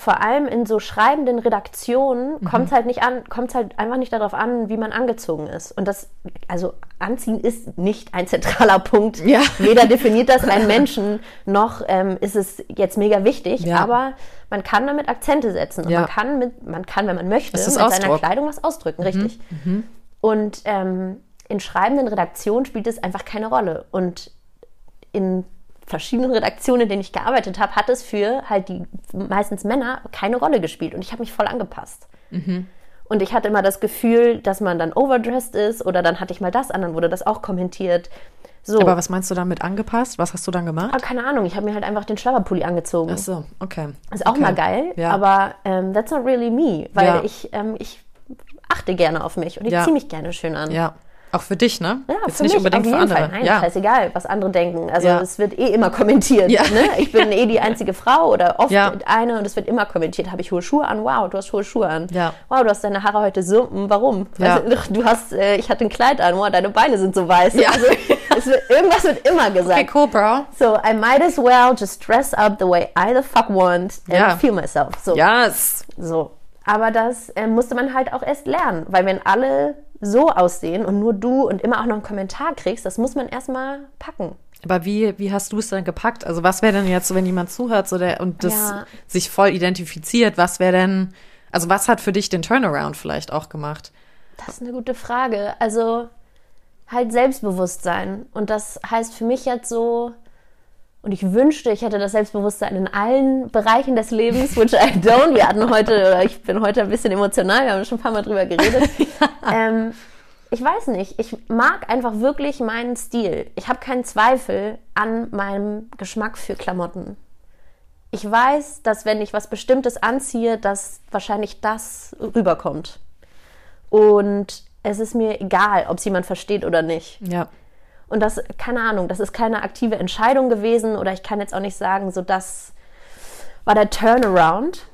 Vor allem in so schreibenden Redaktionen Mhm. kommt es halt nicht an, kommt halt einfach nicht darauf an, wie man angezogen ist. Und das, also Anziehen ist nicht ein zentraler Punkt. Ja. Weder definiert das einen Menschen, noch ähm, ist es jetzt mega wichtig. Ja. Aber man kann damit Akzente setzen. Und Ja. man kann mit, man kann, wenn man möchte, mit ist seiner Ausdruck. Kleidung was ausdrücken, richtig. Und ähm, in schreibenden Redaktionen spielt es einfach keine Rolle. Und in verschiedenen Redaktionen, in denen ich gearbeitet habe, hat es für halt die meistens Männer keine Rolle gespielt. Und ich habe mich voll angepasst. Und ich hatte immer das Gefühl, dass man dann overdressed ist oder dann hatte ich mal das an, dann wurde das auch kommentiert. So. Aber was meinst du damit angepasst? Was hast du dann gemacht? Aber keine Ahnung, ich habe mir halt einfach den Schlabberpulli angezogen. Ach so, okay. Ist auch okay. mal geil, Ja. aber ähm, that's not really me, weil Ja. ich, ähm, ich achte gerne auf mich und ich Ja. ziehe mich gerne schön an. Ja. Auch für dich, ne? Ja, Jetzt für nicht mich unbedingt auf für jeden andere. Fall. Nein, ja. scheißegal, was andere denken. Also Ja. es wird eh immer kommentiert. Ja. Ne? Ich bin eh die einzige Frau oder oft eine und es wird immer kommentiert. Habe ich hohe Schuhe an? Wow, du hast hohe Schuhe an. Ja. Wow, du hast deine Haare heute so. hm, Warum? Ja. Weißt du, hast, äh, ich hatte ein Kleid an. Wow, deine Beine sind so weiß. Ja. Also, es wird, irgendwas wird immer gesagt. Okay, cool, Bro. So, I might as well just dress up the way I the fuck want and feel myself. So. Yes. So. Aber das äh, musste man halt auch erst lernen, weil wenn alle so aussehen und nur du und immer auch noch einen Kommentar kriegst, das muss man erstmal packen. Aber wie, wie hast du es dann gepackt? Also was wäre denn jetzt, so, wenn jemand zuhört so der, und das Ja. sich voll identifiziert, was wäre denn, also was hat für dich den Turnaround vielleicht auch gemacht? Das ist eine gute Frage. Also halt Selbstbewusstsein. Und das heißt für mich jetzt so, und ich wünschte, ich hätte das Selbstbewusstsein in allen Bereichen des Lebens, which I don't. Wir hatten heute, oder ich bin heute ein bisschen emotional, wir haben schon ein paar Mal drüber geredet. ähm, ich weiß nicht, ich mag einfach wirklich meinen Stil. Ich habe keinen Zweifel an meinem Geschmack für Klamotten. Ich weiß, dass wenn ich was Bestimmtes anziehe, dass wahrscheinlich das rüberkommt. Und es ist mir egal, ob es jemand versteht oder nicht. Ja. Und das, keine Ahnung, das ist keine aktive Entscheidung gewesen oder ich kann jetzt auch nicht sagen, so das war der Turnaround.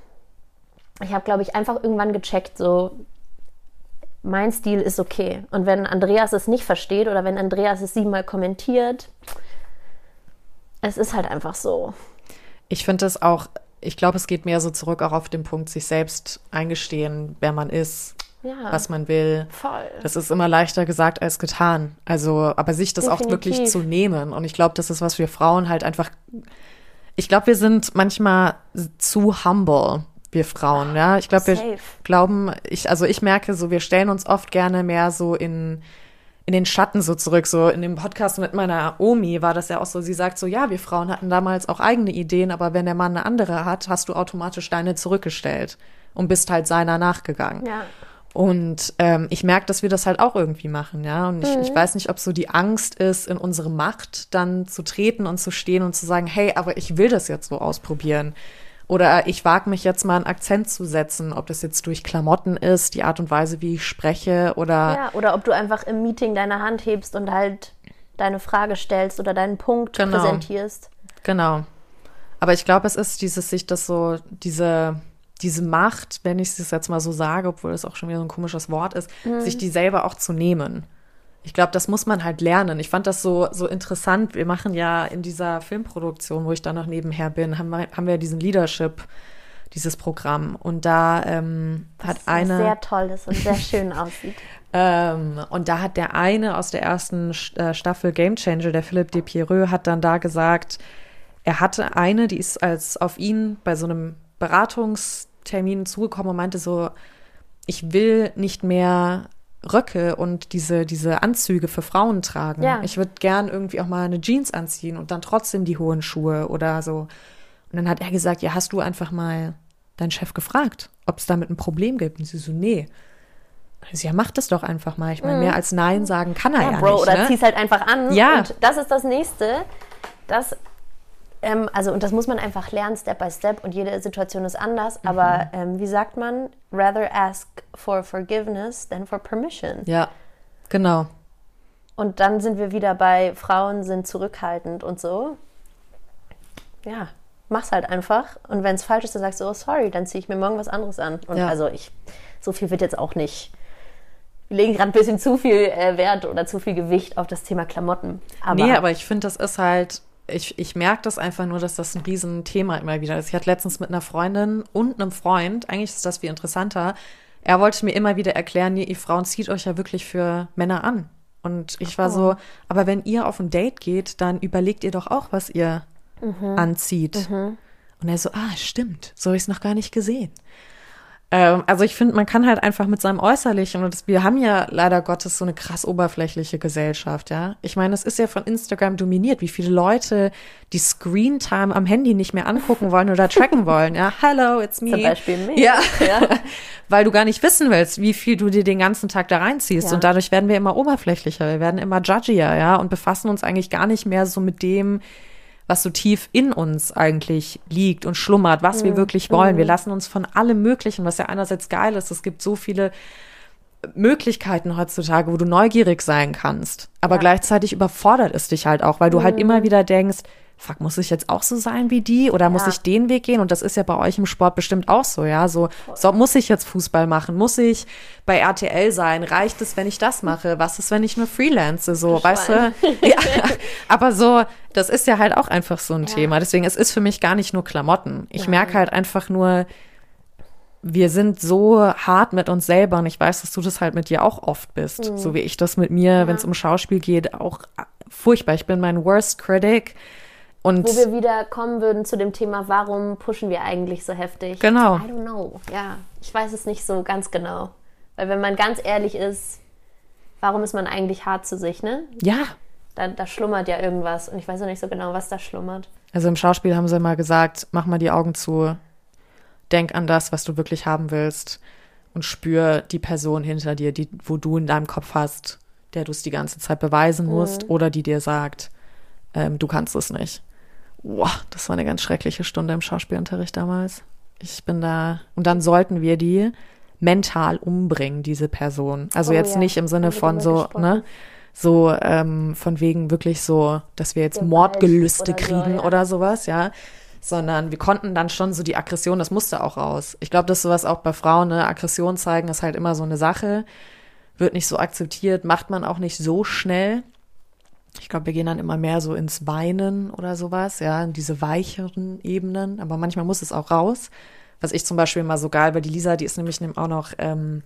Ich habe, glaube ich, einfach irgendwann gecheckt, so mein Stil ist okay. Und wenn Andreas es nicht versteht oder wenn Andreas es siebenmal kommentiert, es ist halt einfach so. Ich finde das auch, ich glaube, es geht mehr so zurück auch auf den Punkt, sich selbst eingestehen, wer man ist, Ja, was man will. voll. Das ist immer leichter gesagt als getan. Also, aber sich das auch wirklich Definitiv. zu nehmen. Und ich glaube, das ist, was wir Frauen halt einfach. Ich glaube, wir sind manchmal zu humble, wir Frauen, ja. Ich glaube, wir Safe. glauben, ich, also ich merke so, wir stellen uns oft gerne mehr so in, in den Schatten so zurück. So in dem Podcast mit meiner Omi war das ja auch so, sie sagt so, ja, wir Frauen hatten damals auch eigene Ideen, aber wenn der Mann eine andere hat, hast du automatisch deine zurückgestellt und bist halt seiner nachgegangen. Ja. Und ähm, ich merke, dass wir das halt auch irgendwie machen, ja. Und ich, ich weiß nicht, ob so die Angst ist, in unsere Macht dann zu treten und zu stehen und zu sagen, hey, aber ich will das jetzt so ausprobieren. Oder ich wage mich jetzt mal einen Akzent zu setzen, ob das jetzt durch Klamotten ist, die Art und Weise, wie ich spreche oder Ja, oder ob du einfach im Meeting deine Hand hebst und halt deine Frage stellst oder deinen Punkt Genau. präsentierst. Genau. Aber ich glaube, es ist dieses, sich das so, diese, diese Macht, wenn ich es jetzt mal so sage, obwohl es auch schon wieder so ein komisches Wort ist, sich die selber auch zu nehmen. Ich glaube, das muss man halt lernen. Ich fand das so, so interessant. Wir machen ja in dieser Filmproduktion, wo ich da noch nebenher bin, haben wir, haben wir diesen Leadership dieses Programm. Und da ähm, hat Das eine. sehr toll ist und sehr schön aussieht. Ähm, und da hat der eine aus der ersten äh, Staffel Game Changer, der Philippe de Pierreux, hat dann da gesagt, er hatte eine, die ist als auf ihn bei so einem Beratungstermin zugekommen und meinte so, ich will nicht mehr Röcke und diese, diese Anzüge für Frauen tragen. Ja. Ich würde gern irgendwie auch mal eine Jeans anziehen und dann trotzdem die hohen Schuhe oder so. Und dann hat er gesagt, ja, hast du einfach mal deinen Chef gefragt, ob es damit ein Problem gibt? Und sie so, nee. Ja, mach das doch einfach mal. Ich meine, mehr als Nein sagen kann er ja, Mhm. Ja, Bro, nicht. oder ne? zieh's halt einfach an. Ja. Und das ist das Nächste. Das, ähm, also, und das muss man einfach lernen, Step by Step. Und jede Situation ist anders. Mhm. Aber ähm, wie sagt man? Rather ask for forgiveness than for permission. Ja, genau. Und dann sind wir wieder bei Frauen sind zurückhaltend und so. Ja, mach's halt einfach. Und wenn es falsch ist, dann sagst du, oh sorry, dann ziehe ich mir morgen was anderes an. Und Ja. also ich, so viel wird jetzt auch nicht. Wir legen gerade ein bisschen zu viel äh, Wert oder zu viel Gewicht auf das Thema Klamotten. Aber, nee, aber ich finde, das ist halt, ich, ich merke das einfach nur, dass das ein Riesenthema immer wieder ist. Ich hatte letztens mit einer Freundin und einem Freund, eigentlich ist das viel interessanter, er wollte mir immer wieder erklären, ihr Frauen zieht euch ja wirklich für Männer an. Und ich war so, aber wenn ihr auf ein Date geht, dann überlegt ihr doch auch, was ihr anzieht. Und er so, ah, stimmt, so habe ich es noch gar nicht gesehen. Ähm, also ich finde, man kann halt einfach mit seinem Äußerlichen, und das, wir haben ja leider Gottes so eine krass oberflächliche Gesellschaft, ja. Ich meine, es ist ja von Instagram dominiert, wie viele Leute die Screentime am Handy nicht mehr angucken wollen oder tracken wollen, ja. Hello, it's me. Zum Beispiel mich. Ja. Ja. Weil du gar nicht wissen willst, wie viel du dir den ganzen Tag da reinziehst. Ja. Und dadurch werden wir immer oberflächlicher, wir werden immer judgier, ja, und befassen uns eigentlich gar nicht mehr so mit dem, was so tief in uns eigentlich liegt und schlummert, was wir wirklich wollen. Wir lassen uns von allem Möglichen, was ja einerseits geil ist, es gibt so viele Möglichkeiten heutzutage, wo du neugierig sein kannst, aber Ja. gleichzeitig überfordert es dich halt auch, weil du halt immer wieder denkst, fuck, muss ich jetzt auch so sein wie die oder muss Ja. ich den Weg gehen? Und das ist ja bei euch im Sport bestimmt auch so, ja. So, so muss ich jetzt Fußball machen? Muss ich bei RTL sein? Reicht es, wenn ich das mache? Was ist, wenn ich nur freelance? So, weißt du? Ja. Aber so, das ist ja halt auch einfach so ein Thema. Deswegen, es ist für mich gar nicht nur Klamotten. Ich merke halt einfach nur, wir sind so hart mit uns selber und ich weiß, dass du das halt mit dir auch oft bist, Mhm. so wie ich das mit mir, wenn es um Schauspiel geht, auch furchtbar. Ich bin mein worst critic und Wo wir wieder kommen würden zu dem Thema, warum pushen wir eigentlich so heftig? Genau. I don't know. Ja, ich weiß es nicht so ganz genau. Weil wenn man ganz ehrlich ist, warum ist man eigentlich hart zu sich, ne? ja, Da, da schlummert ja irgendwas und ich weiß auch nicht so genau, was da schlummert. also im Schauspiel haben sie mal gesagt, mach mal die Augen zu, denk an das, was du wirklich haben willst und spür die Person hinter dir, die, wo du in deinem Kopf hast, der du es die ganze Zeit beweisen musst oder die dir sagt, ähm, du kannst es nicht. Boah, das war eine ganz schreckliche Stunde im Schauspielunterricht damals. Ich bin da. Und dann sollten wir die mental umbringen, diese Person. Also Oh jetzt ja, nicht im Sinne von so, gesprochen. ne? So von von wegen wirklich so, dass wir jetzt Mordgelüste oder so, kriegen ja. oder sowas, ja. Sondern wir konnten dann schon so die Aggression, das musste auch raus. Ich glaube, dass sowas auch bei Frauen, ne, Aggression zeigen, ist halt immer so eine Sache. Wird nicht so akzeptiert, macht man auch nicht so schnell. Ich glaube, wir gehen dann immer mehr so ins Weinen oder sowas, ja, in diese weicheren Ebenen. Aber manchmal muss es auch raus. Was ich zum Beispiel immer so geil, weil die Lisa, die ist nämlich auch noch ähm,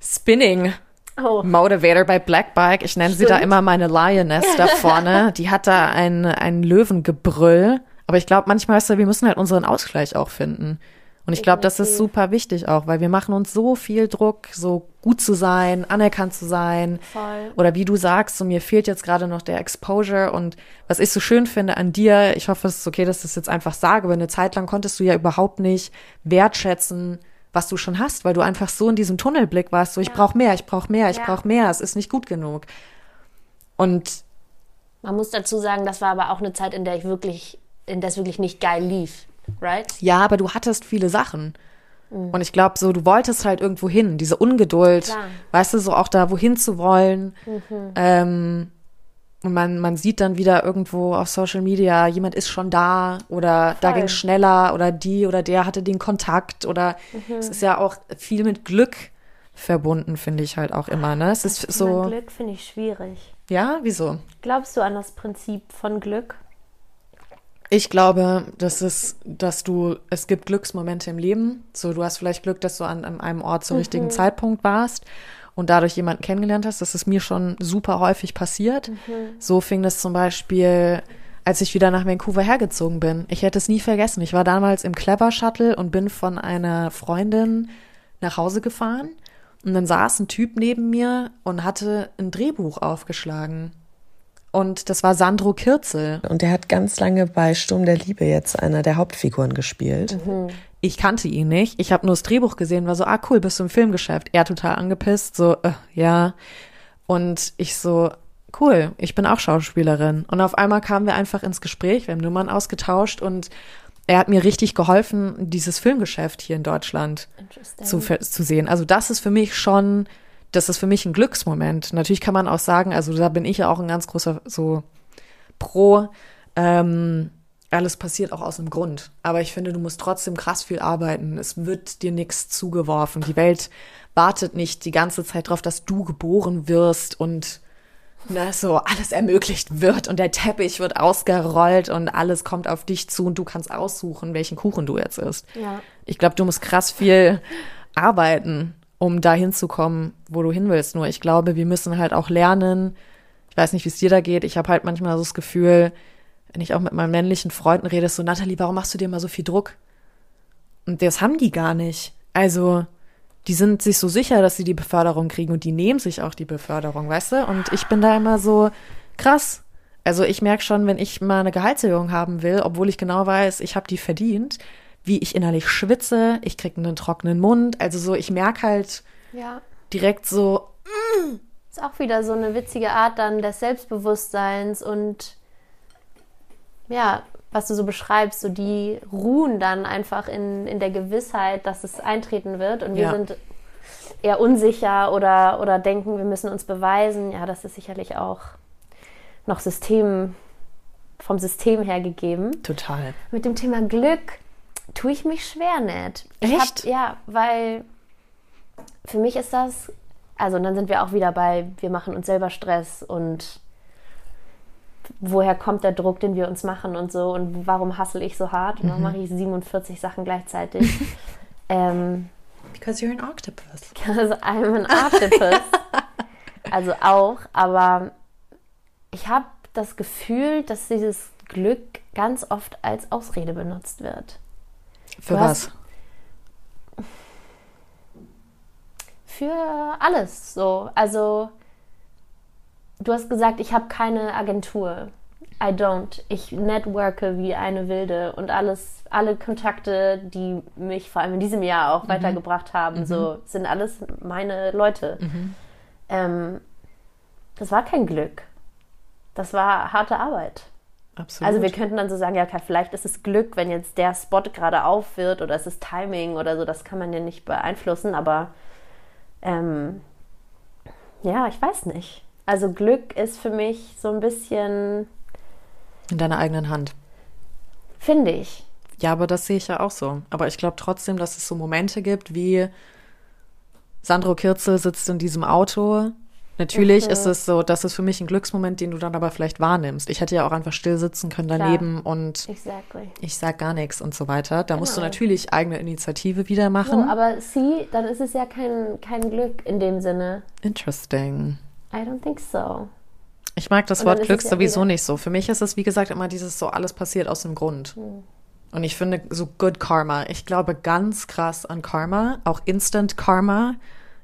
Spinning Oh, Motivator bei Black Bike. Ich nenne sie da immer meine Lioness da vorne. Die hat da ein, ein Löwengebrüll. Aber ich glaube, manchmal ist ja, wir müssen halt unseren Ausgleich auch finden. Und ich glaube, das ist super wichtig auch, weil wir machen uns so viel Druck, so gut zu sein, anerkannt zu sein. voll. Oder wie du sagst, so mir fehlt jetzt gerade noch der Exposure. Und was ich so schön finde an dir, ich hoffe, es ist okay, dass ich das jetzt einfach sage, aber eine Zeit lang konntest du ja überhaupt nicht wertschätzen, was du schon hast, weil du einfach so in diesem Tunnelblick warst, so ich brauche mehr, ich brauche mehr, ich Ja. brauche mehr, es ist nicht gut genug. Und Man muss dazu sagen, das war aber auch eine Zeit, in der ich wirklich, in der es wirklich nicht geil lief. Right? ja, aber du hattest viele Sachen. Und ich glaube, so, du wolltest halt irgendwo hin, diese Ungeduld, Klar. weißt du, so auch da wohin zu wollen. Mhm. Ähm, und man, man sieht dann wieder irgendwo auf Social Media, jemand ist schon da oder da Voll. ging schneller oder die oder der hatte den Kontakt oder Mhm. es ist ja auch viel mit Glück verbunden, finde ich halt auch immer, ne? Es ist so, Glück finde ich schwierig. ja, wieso? Glaubst du an das Prinzip von Glück? Ich glaube, das ist, dass du, es gibt Glücksmomente im Leben. So, du hast vielleicht Glück, dass du an, an einem Ort zum mhm. richtigen Zeitpunkt warst und dadurch jemanden kennengelernt hast. Das ist mir schon super häufig passiert. Mhm. So fing das zum Beispiel, als ich wieder nach Vancouver hergezogen bin. Ich hätte es nie vergessen. Ich war damals im Clever Shuttle und bin von einer Freundin nach Hause gefahren. Und dann saß ein Typ neben mir und hatte ein Drehbuch aufgeschlagen. Und das war Sandro Kirzel. Und der hat ganz lange bei Sturm der Liebe jetzt einer der Hauptfiguren gespielt. Mhm. Ich kannte ihn nicht. Ich habe nur das Drehbuch gesehen, war so, ah cool, bist du im Filmgeschäft? Er total angepisst, so, äh, ja. Und ich so, cool, ich bin auch Schauspielerin. Und auf einmal kamen wir einfach ins Gespräch, wir haben Nummern ausgetauscht und er hat mir richtig geholfen, dieses Filmgeschäft hier in Deutschland zu, zu sehen. Also das ist für mich schon das ist für mich ein Glücksmoment. Natürlich kann man auch sagen, also da bin ich ja auch ein ganz großer so Pro. Ähm, alles passiert auch aus einem Grund. Aber ich finde, du musst trotzdem krass viel arbeiten. Es wird dir nichts zugeworfen. Die Welt wartet nicht die ganze Zeit darauf, dass du geboren wirst und ne, so alles ermöglicht wird und der Teppich wird ausgerollt und alles kommt auf dich zu und du kannst aussuchen, welchen Kuchen du jetzt isst. Ja. Ich glaube, du musst krass viel arbeiten um dahin zu kommen, wo du hin willst. Nur ich glaube, wir müssen halt auch lernen. Ich weiß nicht, wie es dir da geht. Ich habe halt manchmal so das Gefühl, wenn ich auch mit meinen männlichen Freunden rede, so, Nathalie, warum machst du dir mal so viel Druck? Und das haben die gar nicht. Also, die sind sich so sicher, dass sie die Beförderung kriegen und die nehmen sich auch die Beförderung, weißt du? Und ich bin da immer so krass. Also ich merke schon, wenn ich mal eine Gehaltserhöhung haben will, obwohl ich genau weiß, ich habe die verdient, wie ich innerlich schwitze, ich kriege einen trockenen Mund. Also so, ich merke halt ja. direkt so. Mm. Ist auch wieder so eine witzige Art dann des Selbstbewusstseins und ja, was du so beschreibst, so die ruhen dann einfach in, in der Gewissheit, dass es eintreten wird und wir ja. sind eher unsicher oder, oder denken, wir müssen uns beweisen. Ja, das ist sicherlich auch noch System, vom System her gegeben. Total. Mit dem Thema Glück tue ich mich schwer nicht. Echt? Hab, ja, weil für mich ist das, also und dann sind wir auch wieder bei, wir machen uns selber Stress und woher kommt der Druck, den wir uns machen und so und warum hassel ich so hart und dann mhm. mache ich 47 Sachen gleichzeitig. ähm, Because you're an octopus. Because I'm an octopus. also auch, aber ich habe das Gefühl, dass dieses Glück ganz oft als Ausrede benutzt wird. Für du was? Für alles so. Also, du hast gesagt, ich habe keine Agentur. I don't. Ich networke wie eine Wilde und alles, alle Kontakte, die mich vor allem in diesem Jahr auch mhm. weitergebracht haben, mhm. so sind alles meine Leute. Mhm. Ähm, das war kein Glück. Das war harte Arbeit. Absolut. Also wir könnten dann so sagen, ja, okay, vielleicht ist es Glück, wenn jetzt der Spot gerade auf wird oder es ist Timing oder so, das kann man ja nicht beeinflussen, aber ähm, ja, ich weiß nicht. Also Glück ist für mich so ein bisschen in deiner eigenen Hand. Finde ich. Ja, aber das sehe ich ja auch so. Aber ich glaube trotzdem, dass es so Momente gibt, wie Sandro Kirzel sitzt in diesem Auto Natürlich mhm. ist es so, das ist für mich ein Glücksmoment, den du dann aber vielleicht wahrnimmst. Ich hätte ja auch einfach still sitzen können daneben Klar. und exactly. ich sag gar nichts und so weiter. Da genau. musst du genau. natürlich eigene Initiative wieder machen. So, aber sie, dann ist es ja kein, kein Glück in dem Sinne. Interesting. I don't think so. Ich mag das Wort Glück sowieso nicht so. Für mich ist es, wie gesagt, immer dieses so, alles passiert aus dem Grund. Hm. Und ich finde so Good Karma. Ich glaube ganz krass an Karma, auch Instant Karma,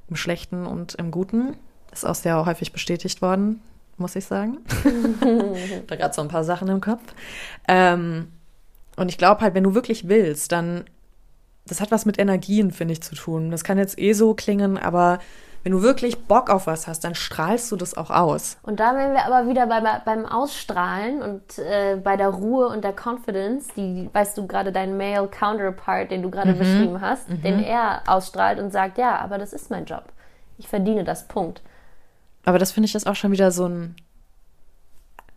im Schlechten und im Guten. Ist auch sehr häufig bestätigt worden, muss ich sagen. da gerade so ein paar Sachen im Kopf. Ähm, und ich glaube halt, wenn du wirklich willst, dann, das hat was mit Energien, finde ich, zu tun. Das kann jetzt eh so klingen, aber wenn du wirklich Bock auf was hast, dann strahlst du das auch aus. Und da wären wir aber wieder bei, beim Ausstrahlen und äh, bei der Ruhe und der Confidence, die, weißt du, gerade dein Male Counterpart, den du gerade mhm. beschrieben hast, mhm. den er ausstrahlt und sagt, ja, aber das ist mein Job. Ich verdiene das, Punkt. Aber das finde ich ist auch schon wieder so ein.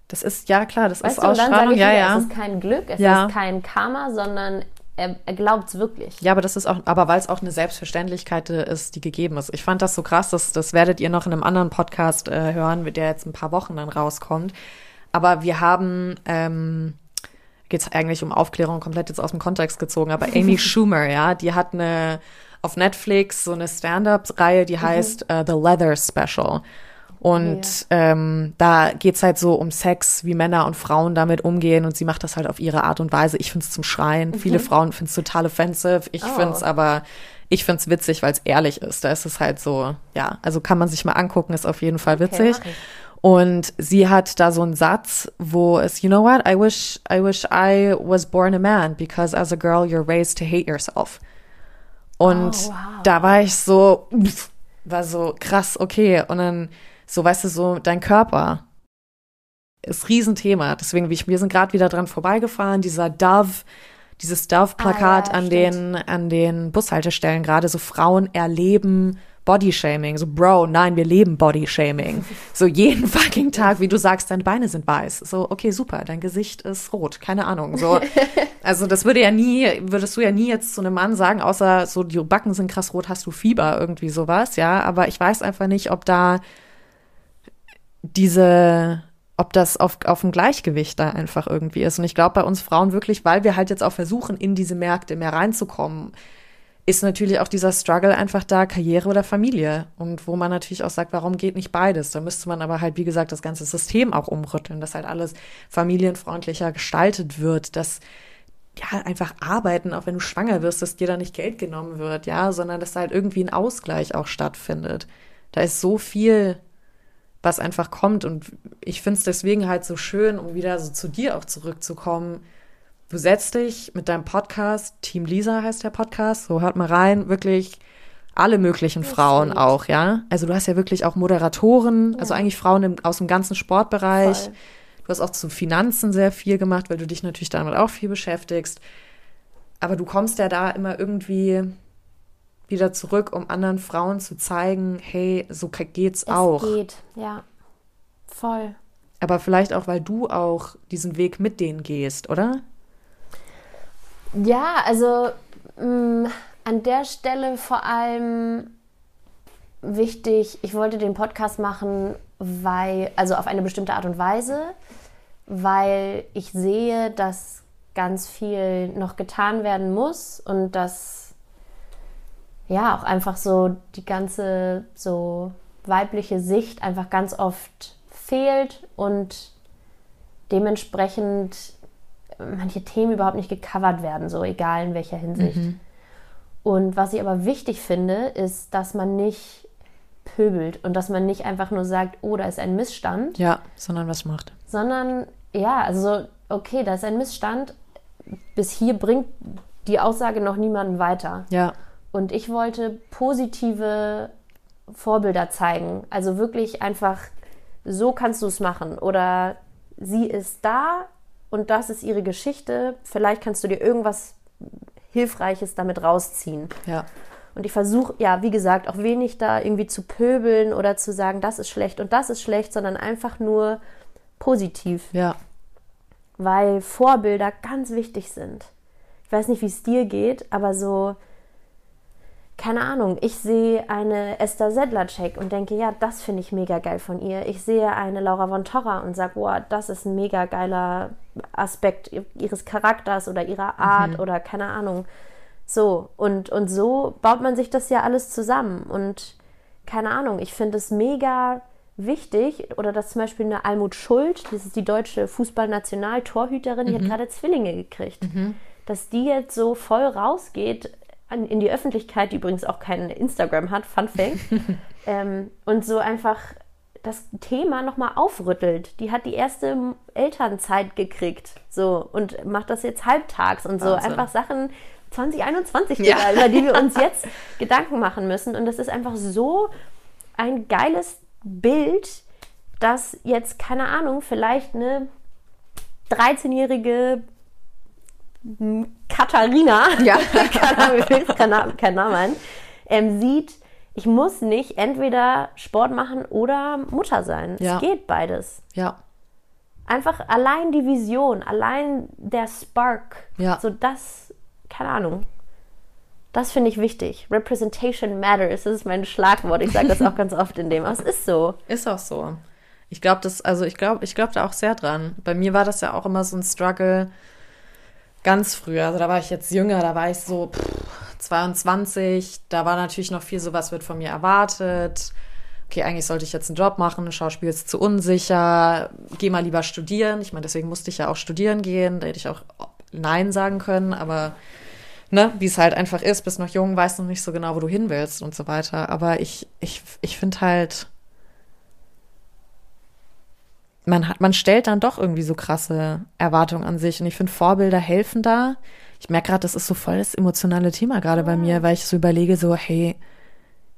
Das ist, ja klar, das weißt ist du, Ausstrahlung, ja, wieder, ja. Es ist kein Glück, es ja. ist kein Karma, sondern er, er glaubt es wirklich. Ja, aber das ist auch, aber weil es auch eine Selbstverständlichkeit ist, die gegeben ist. Ich fand das so krass, das, das werdet ihr noch in einem anderen Podcast äh, hören, der jetzt ein paar Wochen dann rauskommt. Aber wir haben ähm, geht es eigentlich um Aufklärung, komplett jetzt aus dem Kontext gezogen, aber Amy Schumer, ja, die hat eine auf Netflix so eine Stand-up-Reihe, die heißt uh, The Leather Special. Und ähm, da geht's halt so um Sex, wie Männer und Frauen damit umgehen. Und sie macht das halt auf ihre Art und Weise. Ich find's zum Schreien. Viele Frauen finden's total offensive. Ich Oh. find's aber, ich find's witzig, weil es ehrlich ist. Da ist es halt so, ja, also kann man sich mal angucken, ist auf jeden Fall witzig. ich. Und sie hat da so einen Satz, wo es, you know what, I wish, I wish I was born a man, because as a girl you're raised to hate yourself. Und Oh, wow. da war ich so, war so krass, okay. Und dann, so weißt du, so dein Körper ist Riesenthema. Deswegen, wie ich, wir sind gerade wieder dran vorbeigefahren, dieser Dove, dieses Dove-Plakat Ah, ja, an stimmt. den, an den Bushaltestellen gerade, so Frauen erleben Bodyshaming. So, Bro, nein, wir leben Bodyshaming. so jeden fucking Tag, wie du sagst, deine Beine sind weiß. So, okay, super, dein Gesicht ist rot, keine Ahnung. So, also das würde ja nie, würdest du ja nie jetzt zu einem Mann sagen, außer so, die Backen sind krass rot, hast du Fieber, irgendwie sowas, ja. Aber ich weiß einfach nicht, ob da diese, ob das auf, auf dem Gleichgewicht da einfach irgendwie ist. Und ich glaube bei uns Frauen wirklich, weil wir halt jetzt auch versuchen, in diese Märkte mehr reinzukommen, ist natürlich auch dieser Struggle einfach da, Karriere oder Familie. Und wo man natürlich auch sagt, warum geht nicht beides? Da müsste man aber halt, wie gesagt, das ganze System auch umrütteln, dass halt alles familienfreundlicher gestaltet wird, dass ja, einfach arbeiten, auch wenn du schwanger wirst, dass dir da nicht Geld genommen wird, ja, sondern dass da halt irgendwie ein Ausgleich auch stattfindet. Da ist so viel, was einfach kommt und ich finde es deswegen halt so schön, um wieder so zu dir auch zurückzukommen. Du setzt dich mit deinem Podcast, Team Lisa heißt der Podcast, so hört mal rein, wirklich alle möglichen Frauen sweet. auch, ja. Also du hast ja wirklich auch Moderatoren, also eigentlich Frauen im, aus dem ganzen Sportbereich. Voll. Du hast auch zu Finanzen sehr viel gemacht, weil du dich natürlich damit auch viel beschäftigst. Aber du kommst ja da immer irgendwie wieder zurück, um anderen Frauen zu zeigen, hey, so geht's Es auch. geht, ja. Voll. Aber vielleicht auch, weil du auch diesen Weg mit denen gehst, oder? Ja, also mh, an der Stelle vor allem wichtig, ich wollte den Podcast machen, weil, also auf eine bestimmte Art und Weise, weil ich sehe, dass ganz viel noch getan werden muss und dass ja auch einfach so die ganze so weibliche Sicht einfach ganz oft fehlt und dementsprechend manche Themen überhaupt nicht gecovert werden, so egal in welcher Hinsicht. Und was ich aber wichtig finde, ist, dass man nicht pöbelt und dass man nicht einfach nur sagt, oh, da ist ein Missstand, Ja, sondern was macht. sondern ja, also okay, da ist ein Missstand. Bis hier bringt die Aussage noch niemanden weiter. Ja, Und ich wollte positive Vorbilder zeigen. Also wirklich einfach, so kannst du es machen. Oder sie ist da und das ist ihre Geschichte. Vielleicht kannst du dir irgendwas Hilfreiches damit rausziehen. ja, Und ich versuche, ja, wie gesagt, auch wenig da irgendwie zu pöbeln oder zu sagen, das ist schlecht und das ist schlecht, sondern einfach nur positiv ja, weil Vorbilder ganz wichtig sind. Ich weiß nicht, wie es dir geht, aber so, keine Ahnung, ich sehe eine Esther Sedlacek und denke, ja, das finde ich mega geil von ihr. Ich sehe eine Laura von Torra und sage, wow, das ist ein mega geiler Aspekt ihres Charakters oder ihrer Art oder keine Ahnung. So, und, und so baut man sich das ja alles zusammen. Und keine Ahnung, ich finde es mega wichtig, oder dass zum Beispiel eine Almut Schuld, das ist die deutsche Fußballnationaltorhüterin, die hat gerade Zwillinge gekriegt. Dass die jetzt so voll rausgeht an, in die Öffentlichkeit, die übrigens auch kein Instagram hat, Fun Fact, ähm, und so einfach das Thema nochmal aufrüttelt. Die hat die erste Elternzeit gekriegt, so, und macht das jetzt halbtags und so. Wahnsinn. Einfach Sachen 2021, Ja. Digga, über die wir uns jetzt Gedanken machen müssen. Und das ist einfach so ein geiles Bild, dass jetzt, keine Ahnung, vielleicht eine 13-jährige Katharina, Ja. kein Name, kein Name ein, ähm, sieht, ich muss nicht entweder Sport machen oder Mutter sein. Ja. Es geht beides. ja, Einfach allein die Vision, allein der Spark, Ja. so das, keine Ahnung. Das finde ich wichtig. Representation matters, das ist mein Schlagwort. Ich sage das auch ganz oft in dem, aber es ist so. Ist auch so. Ich glaube, das, also ich glaube, ich glaube da auch sehr dran. Bei mir war das ja auch immer so ein Struggle, ganz früh. Also da war ich jetzt jünger, da war ich so pff, 22. Da war natürlich noch viel so, was wird von mir erwartet. Okay, eigentlich sollte ich jetzt einen Job machen, Schauspiel ist zu unsicher, geh mal lieber studieren. Ich meine, deswegen musste ich ja auch studieren gehen, da hätte ich auch Nein sagen können, aber ne, wie es halt einfach ist, bist noch jung, weißt noch nicht so genau, wo du hin willst und so weiter. Aber ich, ich, ich finde halt, man hat, man stellt dann doch irgendwie so krasse Erwartungen an sich. Und ich finde, Vorbilder helfen da. Ich merke gerade, das ist so voll das emotionale Thema gerade bei mir, weil ich so überlege, so, hey,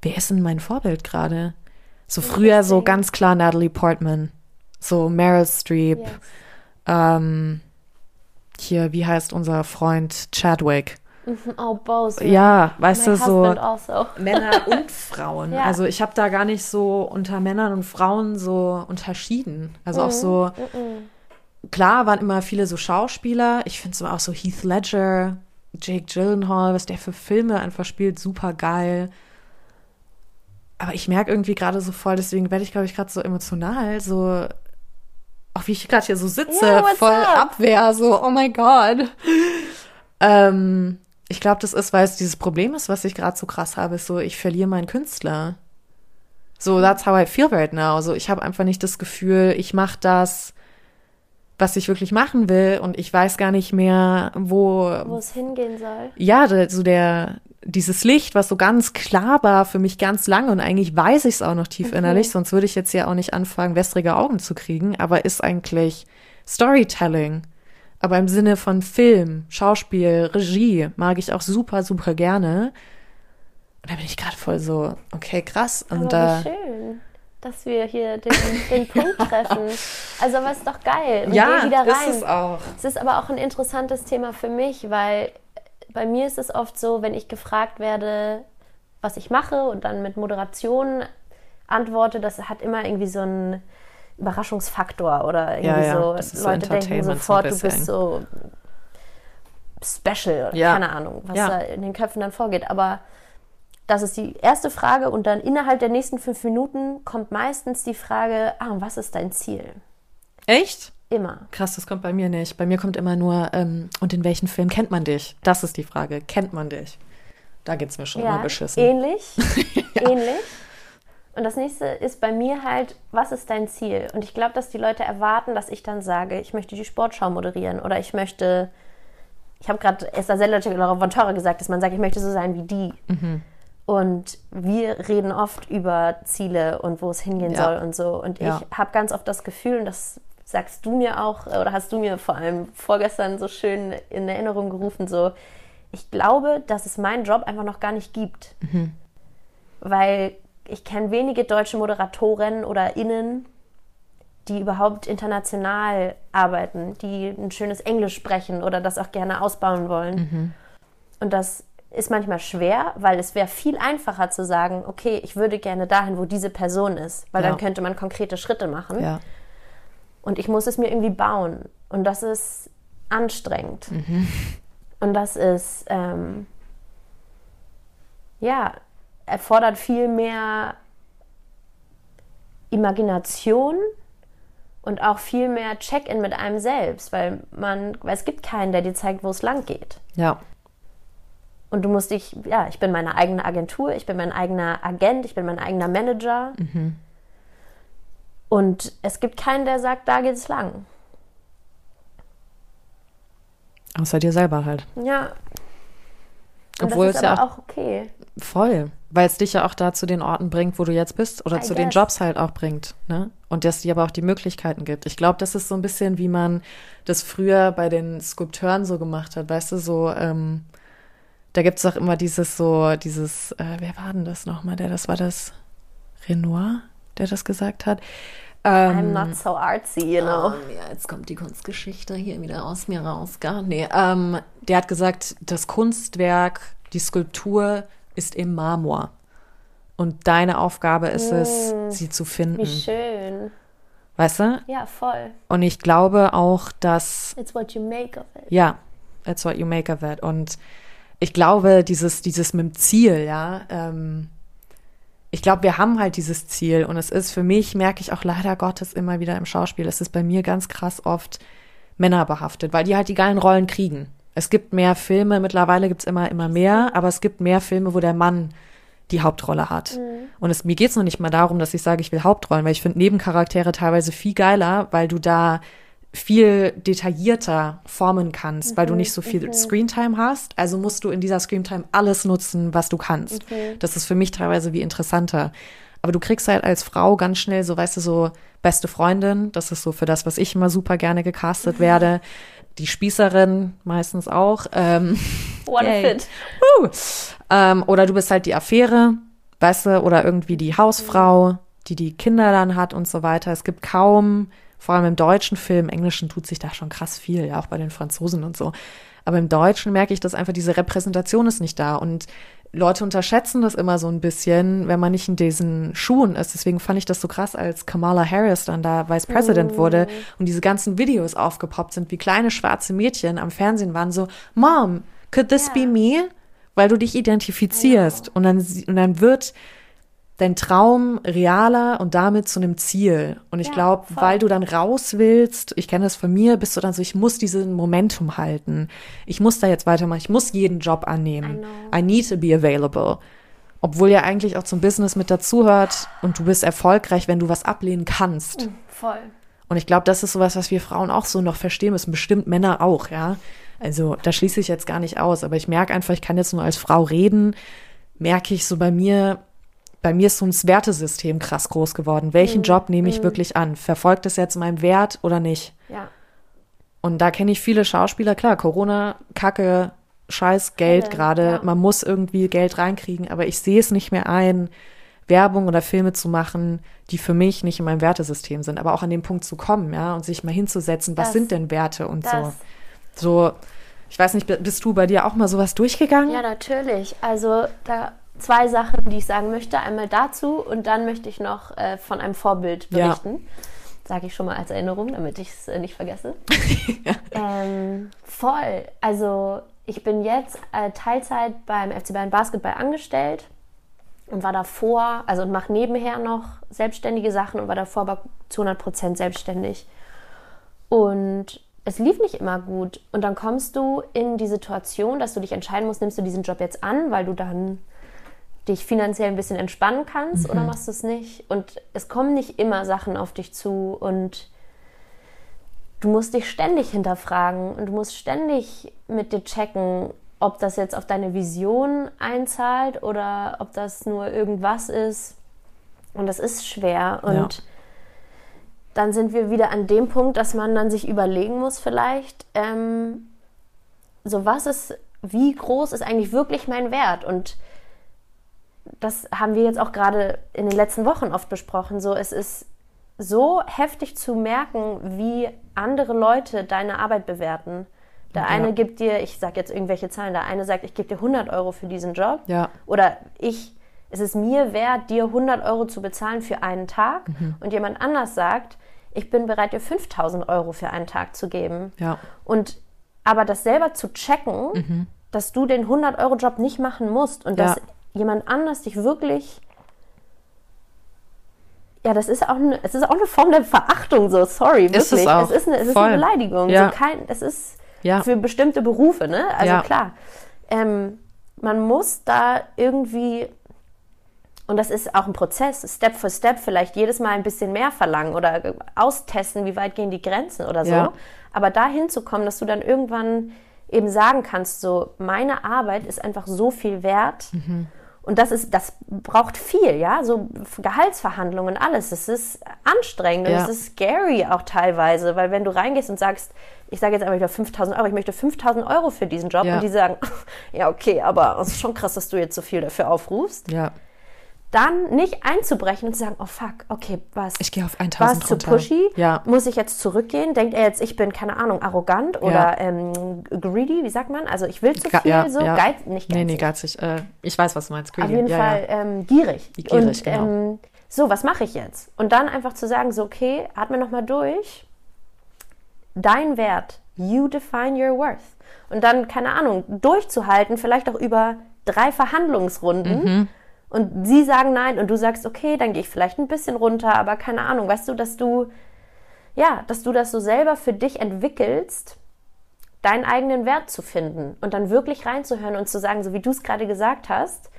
wer ist denn mein Vorbild gerade? So früher so ganz klar Natalie Portman, so Meryl Streep, yes. ähm, hier, wie heißt unser Freund Chadwick? Oh, both. Ja, weißt My du, so also. Männer und Frauen. ja. Also ich habe da gar nicht so unter Männern und Frauen so unterschieden. Also mhm. auch so, mhm. klar waren immer viele so Schauspieler. Ich finde so auch so Heath Ledger, Jake Gyllenhaal, was der für Filme einfach spielt, super geil. Aber ich merke irgendwie gerade so voll, deswegen werde ich, glaube ich, gerade so emotional, so auch wie ich gerade hier so sitze, yeah, voll up? Abwehr, so, oh mein Gott. Ähm, ich glaube, das ist, weil es dieses Problem ist, was ich gerade so krass habe, ist so, ich verliere meinen Künstler. So, that's how I feel right now. So, ich habe einfach nicht das Gefühl, ich mache das, was ich wirklich machen will und ich weiß gar nicht mehr, wo wo es hingehen soll. Ja, so der dieses Licht, was so ganz klar war für mich ganz lange und eigentlich weiß ich es auch noch tief okay. innerlich, sonst würde ich jetzt ja auch nicht anfangen, wässrige Augen zu kriegen, aber ist eigentlich Storytelling aber im Sinne von Film, Schauspiel, Regie mag ich auch super, super gerne. Und da bin ich gerade voll so, okay, krass. Und aber schön, dass wir hier den, den Punkt treffen. Also, aber ist doch geil. Und ja, wieder rein. ist es auch. Es ist aber auch ein interessantes Thema für mich, weil bei mir ist es oft so, wenn ich gefragt werde, was ich mache und dann mit Moderation antworte, das hat immer irgendwie so ein Überraschungsfaktor oder irgendwie ja, ja. so. Leute denken sofort, du bist so special, ja. keine Ahnung, was da in den Köpfen dann vorgeht. Aber das ist die erste Frage und dann innerhalb der nächsten fünf Minuten kommt meistens die Frage, ah, was ist dein Ziel? Echt? Immer. Krass, das kommt bei mir nicht. Bei mir kommt immer nur, ähm, und in welchen Film kennt man dich? Das ist die Frage. Kennt man dich? Da geht es mir schon ja, immer beschissen. Ähnlich. ja. Ähnlich. Und das nächste ist bei mir halt, was ist dein Ziel? Und ich glaube, dass die Leute erwarten, dass ich dann sage, ich möchte die Sportschau moderieren oder ich möchte, ich habe gerade Esther Sellercheck oder von Torre gesagt, dass man sagt, ich möchte so sein wie die. Mhm. Und wir reden oft über Ziele und wo es hingehen ja. soll und so. Und ja. ich habe ganz oft das Gefühl, und das sagst du mir auch, oder hast du mir vor allem vorgestern so schön in Erinnerung gerufen, so, ich glaube, dass es meinen Job einfach noch gar nicht gibt. Mhm. Weil ich kenne wenige deutsche Moderatoren oder Innen, die überhaupt international arbeiten, die ein schönes Englisch sprechen oder das auch gerne ausbauen wollen. Mhm. Und das ist manchmal schwer, weil es wäre viel einfacher zu sagen, okay, ich würde gerne dahin, wo diese Person ist, weil ja. dann könnte man konkrete Schritte machen. Ja. Und ich muss es mir irgendwie bauen. Und das ist anstrengend. Mhm. Und das ist, ähm, ja, erfordert viel mehr Imagination und auch viel mehr Check-in mit einem selbst, weil man, weil es gibt keinen, der dir zeigt, wo es lang geht. Ja. Und du musst dich, ja, ich bin meine eigene Agentur, ich bin mein eigener Agent, ich bin mein eigener Manager. Mhm. Und es gibt keinen, der sagt, da geht es lang. Außer dir selber halt. Ja. Und Obwohl das ist ja auch okay. Voll. Weil es dich ja auch da zu den Orten bringt, wo du jetzt bist oder I zu guess. den Jobs halt auch bringt. Ne? Und dass dir aber auch die Möglichkeiten gibt. Ich glaube, das ist so ein bisschen, wie man das früher bei den Skulpteuren so gemacht hat. Weißt du, so, ähm, da gibt es auch immer dieses so, dieses, äh, wer war denn das nochmal? Der, das war das Renoir, der das gesagt hat. Ähm, I'm not so artsy, you know. Um, ja, jetzt kommt die Kunstgeschichte hier wieder aus mir raus. Gar nee. Ähm, der hat gesagt, das Kunstwerk, die Skulptur ist im Marmor. Und deine Aufgabe ist es, mm, sie zu finden. Wie schön. Weißt du? Ja, voll. Und ich glaube auch, dass. It's what you make of it. Ja, it's what you make of it. Und ich glaube, dieses, dieses mit dem Ziel, ja, ähm, ich glaube, wir haben halt dieses Ziel und es ist für mich, merke ich auch leider Gottes immer wieder im Schauspiel, es ist bei mir ganz krass oft Männer behaftet, weil die halt die geilen Rollen kriegen. Es gibt mehr Filme, mittlerweile gibt's immer, immer mehr, aber es gibt mehr Filme, wo der Mann die Hauptrolle hat. Und es, mir geht's noch nicht mal darum, dass ich sage, ich will Hauptrollen, weil ich finde Nebencharaktere teilweise viel geiler, weil du da viel detaillierter formen kannst, weil du nicht so viel Screentime hast. Also musst du in dieser Screentime alles nutzen, was du kannst. Das ist für mich teilweise wie interessanter. Aber du kriegst halt als Frau ganz schnell so, weißt du, so beste Freundin. Das ist so für das, was ich immer super gerne gecastet werde. Die Spießerin meistens auch. Ähm, One Yay. fit. Woo. Ähm, oder du bist halt die Affäre, weißt du, oder irgendwie die Hausfrau, die die Kinder dann hat und so weiter. Es gibt kaum, vor allem im deutschen Film, im Englischen tut sich da schon krass viel, ja, auch bei den Franzosen und so. Aber im Deutschen merke ich, dass einfach diese Repräsentation ist nicht da und Leute unterschätzen das immer so ein bisschen, wenn man nicht in diesen Schuhen ist. Deswegen fand ich das so krass, als Kamala Harris dann da Vice President wurde und diese ganzen Videos aufgepoppt sind, wie kleine schwarze Mädchen am Fernsehen waren so, Mom, could this be me? Weil du dich identifizierst und dann, sie- und dann wird dein Traum realer und damit zu einem Ziel. Und ich Ja, glaube, weil du dann raus willst, ich kenne das von mir, bist du dann so, ich muss diesen Momentum halten. Ich muss da jetzt weitermachen. Ich muss jeden Job annehmen. I I need to be available. Obwohl ja eigentlich auch zum Business mit dazugehört und du bist erfolgreich, wenn du was ablehnen kannst. Voll. Und ich glaube, das ist sowas, was wir Frauen auch so noch verstehen müssen, bestimmt Männer auch, ja. Also da schließe ich jetzt gar nicht aus, aber ich merke einfach, ich kann jetzt nur als Frau reden, merke ich so bei mir, bei mir ist so ein Wertesystem krass groß geworden. Welchen Job nehme ich wirklich an? Verfolgt es jetzt meinen Wert oder nicht? Ja. Und da kenne ich viele Schauspieler, klar, Corona, Kacke, scheiß Geld gerade, ja. man muss irgendwie Geld reinkriegen, aber ich sehe es nicht mehr ein, Werbung oder Filme zu machen, die für mich nicht in meinem Wertesystem sind, aber auch an den Punkt zu kommen, ja, und sich mal hinzusetzen, was Das- sind denn Werte und so. Das, So, ich weiß nicht, bist du bei dir auch mal sowas durchgegangen? ja, natürlich. Also da zwei Sachen, die ich sagen möchte. Einmal dazu und dann möchte ich noch äh, von einem Vorbild Ja. berichten. Sage ich schon mal als Erinnerung, damit ich es äh, nicht vergesse. ähm, voll. Also ich bin jetzt äh, Teilzeit beim FC Bayern Basketball angestellt und war davor, also und mache nebenher noch selbstständige Sachen und war davor aber zu 100% selbstständig. Und es lief nicht immer gut. Und dann kommst du in die Situation, dass du dich entscheiden musst, nimmst du diesen Job jetzt an, weil du dann dich finanziell ein bisschen entspannen kannst oder machst du es nicht? Und es kommen nicht immer Sachen auf dich zu und du musst dich ständig hinterfragen und du musst ständig mit dir checken, ob das jetzt auf deine Vision einzahlt oder ob das nur irgendwas ist. Und das ist schwer. Und Ja. dann sind wir wieder an dem Punkt, dass man dann sich überlegen muss, vielleicht, ähm, so was ist, wie groß ist eigentlich wirklich mein Wert? Und das haben wir jetzt auch gerade in den letzten Wochen oft besprochen. So, es ist so heftig zu merken, wie andere Leute deine Arbeit bewerten. Der eine gibt dir, ich sage jetzt irgendwelche Zahlen, der eine sagt, ich gebe dir 100 Euro für diesen Job. Ja. Oder ich, es ist mir wert, dir 100 Euro zu bezahlen für einen Tag. Mhm. Und jemand anders sagt, ich bin bereit, dir 5000 Euro für einen Tag zu geben. Ja. Und aber das selber zu checken, dass du den 100-Euro-Job nicht machen musst und Ja. dass jemand anders dich wirklich. Ja, das ist auch eine, es ist auch eine Form der Verachtung, so sorry, wirklich. Ist es auch. es ist eine, es ist Voll. eine Beleidigung. Ja. So kein, es ist Ja. für bestimmte Berufe, ne? Also Ja. klar. Ähm, man muss da irgendwie, und das ist auch ein Prozess, Step für Step vielleicht jedes Mal ein bisschen mehr verlangen oder austesten, wie weit gehen die Grenzen oder so. Ja. Aber dahin zu kommen, dass du dann irgendwann eben sagen kannst, so meine Arbeit ist einfach so viel wert. Und das ist, das braucht viel, ja, so Gehaltsverhandlungen, alles. Das ist anstrengend und Ja. es ist scary auch teilweise, weil wenn du reingehst und sagst, ich sage jetzt einfach wieder 5000 Euro, ich möchte 5000 Euro für diesen Job Ja. und die sagen, ja, okay, aber es ist schon krass, dass du jetzt so viel dafür aufrufst. Ja. Dann nicht einzubrechen und zu sagen, oh fuck, okay, was? Ich gehe auf war 1000 es zu pushy? Ja. Muss ich jetzt zurückgehen? Denkt er jetzt, ich bin, keine Ahnung, arrogant oder Ja. ähm, greedy, wie sagt man? Also ich will zu viel, ja, so ja. Geiz, nicht geizig. Nee, nee, geizig. Äh, ich weiß, was du meinst. Auf Greedy. jeden ja, Fall Ja. Ähm, gierig. Gierig, und genau. ähm, so, was mache ich jetzt? Und dann einfach zu sagen, so, okay, atme nochmal durch. Dein Wert, you define your worth. Und dann, keine Ahnung, durchzuhalten, vielleicht auch über drei Verhandlungsrunden. Mhm. Und sie sagen nein und du sagst, okay, dann gehe ich vielleicht ein bisschen runter, aber keine Ahnung, weißt du, dass du, ja, dass du das so selber für dich entwickelst deinen eigenen Wert zu finden und dann wirklich reinzuhören und zu sagen, so wie du es gerade gesagt hast,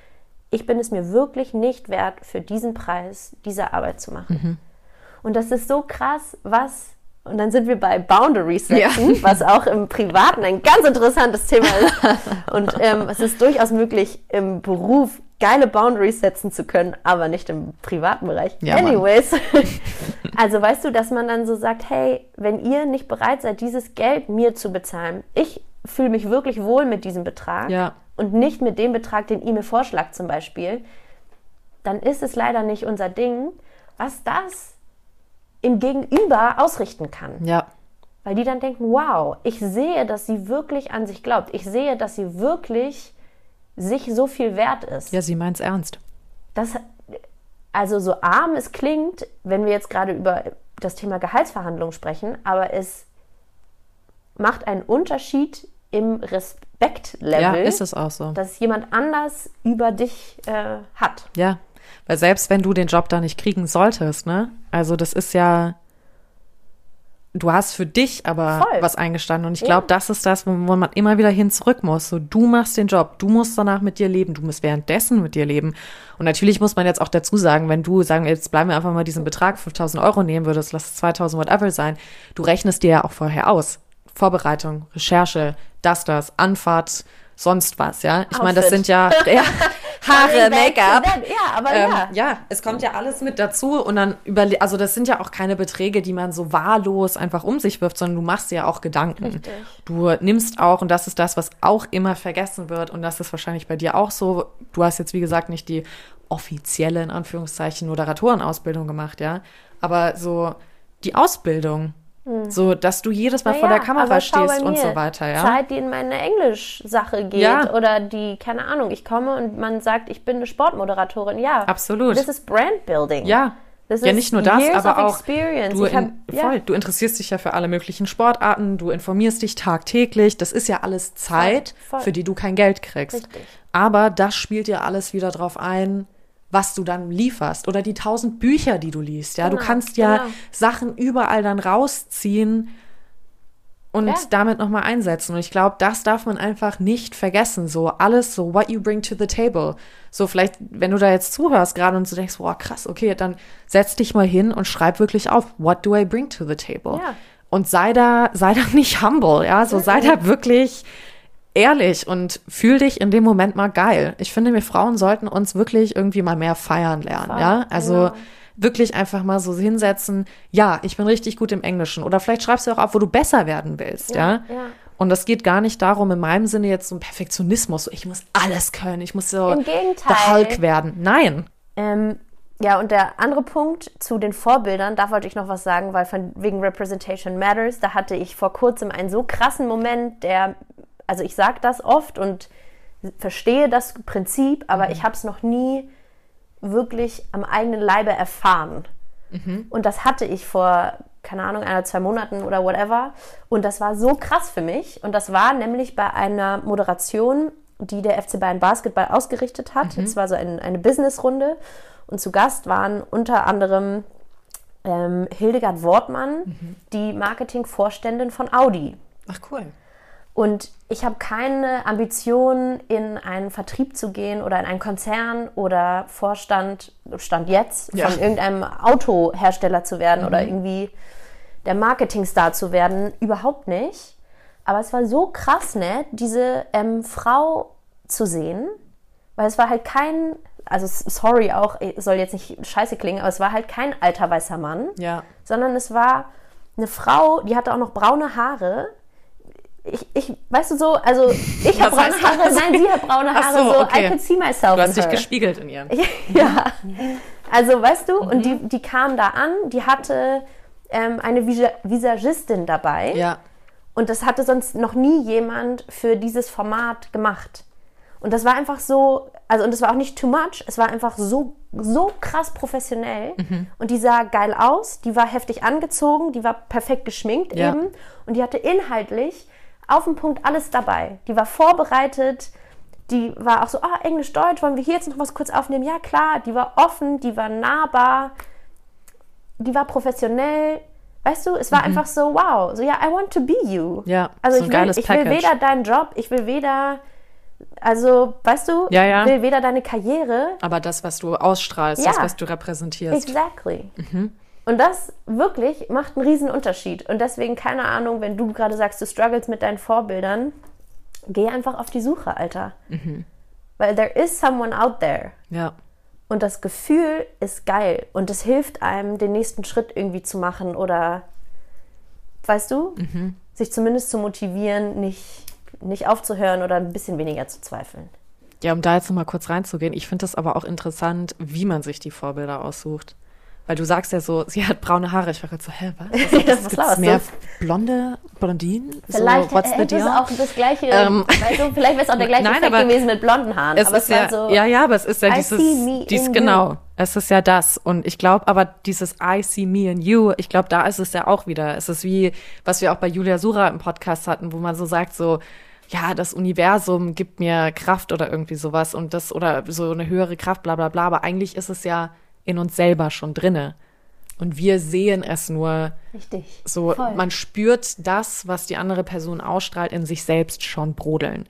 ich bin es mir wirklich nicht wert, für diesen Preis diese Arbeit zu machen. Und das ist so krass, was, und dann sind wir bei Boundaries setzen, Ja. was auch im Privaten ein ganz interessantes Thema ist. Und ähm, es ist durchaus möglich, im Beruf geile Boundaries setzen zu können, aber nicht im privaten Bereich. Ja. Anyways. Also weißt du, dass man dann so sagt, hey, wenn ihr nicht bereit seid, dieses Geld mir zu bezahlen, ich fühle mich wirklich wohl mit diesem Betrag Ja. und nicht mit dem Betrag, den ihr mir vorschlagt zum Beispiel, dann ist es leider nicht unser Ding, was das im Gegenüber ausrichten kann. Ja. Weil die dann denken, wow, ich sehe, dass sie wirklich an sich glaubt. Ich sehe, dass sie wirklich sich so viel wert ist. Ja, sie meint's ernst. Das, also so arm es klingt, wenn wir jetzt gerade über das Thema Gehaltsverhandlungen sprechen, aber es macht einen Unterschied im Respektlevel, Ja, ist es auch so. dass jemand anders über dich äh, hat. Ja, weil selbst wenn du den Job da nicht kriegen solltest, ne? Also das ist ja, du hast für dich aber Voll. was eingestanden und ich glaube, das ist das, wo man immer wieder hin zurück muss. So, du machst den Job, du musst danach mit dir leben, du musst währenddessen mit dir leben. Und natürlich muss man jetzt auch dazu sagen, wenn du sagen, jetzt bleiben wir einfach mal diesen Betrag 5000 Euro nehmen würdest, lass es 2000 whatever sein, du rechnest dir ja auch vorher aus. Vorbereitung, Recherche, das, das, Anfahrt, sonst was, ja. Ich meine, das sind ja, ja Haare, Make-up. Ja, aber Ähm, ja. ja, es kommt ja alles mit dazu und dann überle also das sind ja auch keine Beträge, die man so wahllos einfach um sich wirft, sondern du machst dir ja auch Gedanken. Richtig. Du nimmst auch, und das ist das, was auch immer vergessen wird, und das ist wahrscheinlich bei dir auch so, du hast jetzt, wie gesagt, nicht die offizielle, in Anführungszeichen, Moderatorenausbildung gemacht, ja, aber so die Ausbildung, so, dass du jedes Mal vor der Kamera stehst und so weiter, ja. Zeit, die in meine Englisch-Sache geht Ja. oder die, keine Ahnung, ich komme und man sagt, ich bin eine Sportmoderatorin. Ja, Absolut. Das ist Brandbuilding. Ja. Das ja, ist nicht nur das, aber auch du, hab- in, ja. voll, du interessierst dich ja für alle möglichen Sportarten, du informierst dich tagtäglich. Das ist ja alles Zeit, voll. für die du kein Geld kriegst. Richtig. Aber das spielt ja alles wieder drauf ein, was du dann lieferst oder die tausend Bücher, die du liest. Ja, du Genau, kannst ja genau. Sachen überall dann rausziehen und Ja. damit nochmal einsetzen. Und ich glaube, das darf man einfach nicht vergessen. So alles so, what you bring to the table. So vielleicht, wenn du da jetzt zuhörst gerade und du denkst, boah, krass, okay, dann setz dich mal hin und schreib wirklich auf, what do I bring to the table? Ja. Und sei da, sei da nicht humble, ja, so sei da wirklich ehrlich und fühl dich in dem Moment mal geil. Ich finde, wir Frauen sollten uns wirklich irgendwie mal mehr feiern lernen, ja? Also genau. wirklich einfach mal so hinsetzen, ja, ich bin richtig gut im Englischen oder vielleicht schreibst du auch auf, wo du besser werden willst, ja? ja. Und das geht gar nicht darum, in meinem Sinne jetzt so ein Perfektionismus, so ich muss alles können, ich muss so der Hulk werden. Nein. Ähm, ja, und der andere Punkt zu den Vorbildern, da wollte ich noch was sagen, weil von wegen Representation Matters, da hatte ich vor kurzem einen so krassen Moment, der, also ich sage das oft und verstehe das Prinzip, aber ich habe es noch nie wirklich am eigenen Leibe erfahren. Und das hatte ich vor, keine Ahnung, einer, zwei Monaten oder whatever. Und das war so krass für mich. Und das war nämlich bei einer Moderation, die der FC Bayern Basketball ausgerichtet hat. Es war so ein, eine Businessrunde. Und zu Gast waren unter anderem ähm, Hildegard Wortmann, die Marketingvorständin von Audi. Ach cool. Und ich habe keine Ambition, in einen Vertrieb zu gehen oder in einen Konzern oder Vorstand, Stand jetzt, Ja. von irgendeinem Autohersteller zu werden oder irgendwie der Marketingstar zu werden. Überhaupt nicht. Aber es war so krass nett, diese ähm, Frau zu sehen, weil es war halt kein, also sorry auch, es soll jetzt nicht scheiße klingen, aber es war halt kein alter weißer Mann Ja. sondern es war eine Frau, die hatte auch noch braune Haare. Ich, ich weißt du so, also ich habe braune Haare, das? nein, sie hat braune Ach Haare, so, so, okay. I could see myself Du hast in dich her. gespiegelt in ihr. Ja, also weißt du, Mhm. und die, die kam da an, die hatte ähm, eine Visa Visagistin dabei Ja. und das hatte sonst noch nie jemand für dieses Format gemacht. Und das war einfach so, also und das war auch nicht too much, es war einfach so, so krass professionell. Mhm. Und die sah geil aus, die war heftig angezogen, die war perfekt geschminkt Ja. eben. Und die hatte inhaltlich auf den Punkt alles dabei. Die war vorbereitet, die war auch so, ah, Englisch, Deutsch, wollen wir hier jetzt noch was kurz aufnehmen? Ja, klar, die war offen, die war nahbar, die war professionell Weißt du, es war einfach so, wow, so ja, I want to be you. Mhm. Ja, Also so ich, will, ich will weder deinen Job, ich will weder, also, weißt du, Ja, ja. ich will weder deine Karriere, Aber das, was du ausstrahlst, Ja. das, was du repräsentierst. Exactly. Mhm. Und das wirklich macht einen riesen Unterschied. Und deswegen, keine Ahnung, wenn du gerade sagst, du struggles mit deinen Vorbildern, geh einfach auf die Suche, Alter. Mhm. Weil there is someone out there. Ja. Und das Gefühl ist geil. Und es hilft einem, den nächsten Schritt irgendwie zu machen oder, weißt du, Mhm. sich zumindest zu motivieren, nicht, nicht aufzuhören oder ein bisschen weniger zu zweifeln. Ja, um da jetzt nochmal kurz reinzugehen, ich finde das aber auch interessant, wie man sich die Vorbilder aussucht. Weil du sagst ja so, sie hat braune Haare. Ich war gerade so, hä, was? was, Was gibt's laberst du? mehr blonde Blondinen? Vielleicht so, what's the hätte es auch das gleiche, Ähm, du, vielleicht wäre es auch der gleiche Nein, Effekt gewesen mit blonden Haaren. Es aber ist es ja, war so, ja, ja, aber es ist ja I dieses, dies, genau, you. es ist ja das. Und ich glaube aber dieses I see me in you, ich glaube, da ist es ja auch wieder. Es ist wie, was wir auch bei Julia Sura im Podcast hatten, wo man so sagt, so, ja, das Universum gibt mir Kraft oder irgendwie sowas und das oder so eine höhere Kraft, bla bla bla. Aber eigentlich ist es ja in uns selber schon drinne. Und wir sehen es nur Richtig. so, Voll. man spürt das, was die andere Person ausstrahlt, in sich selbst schon brodeln.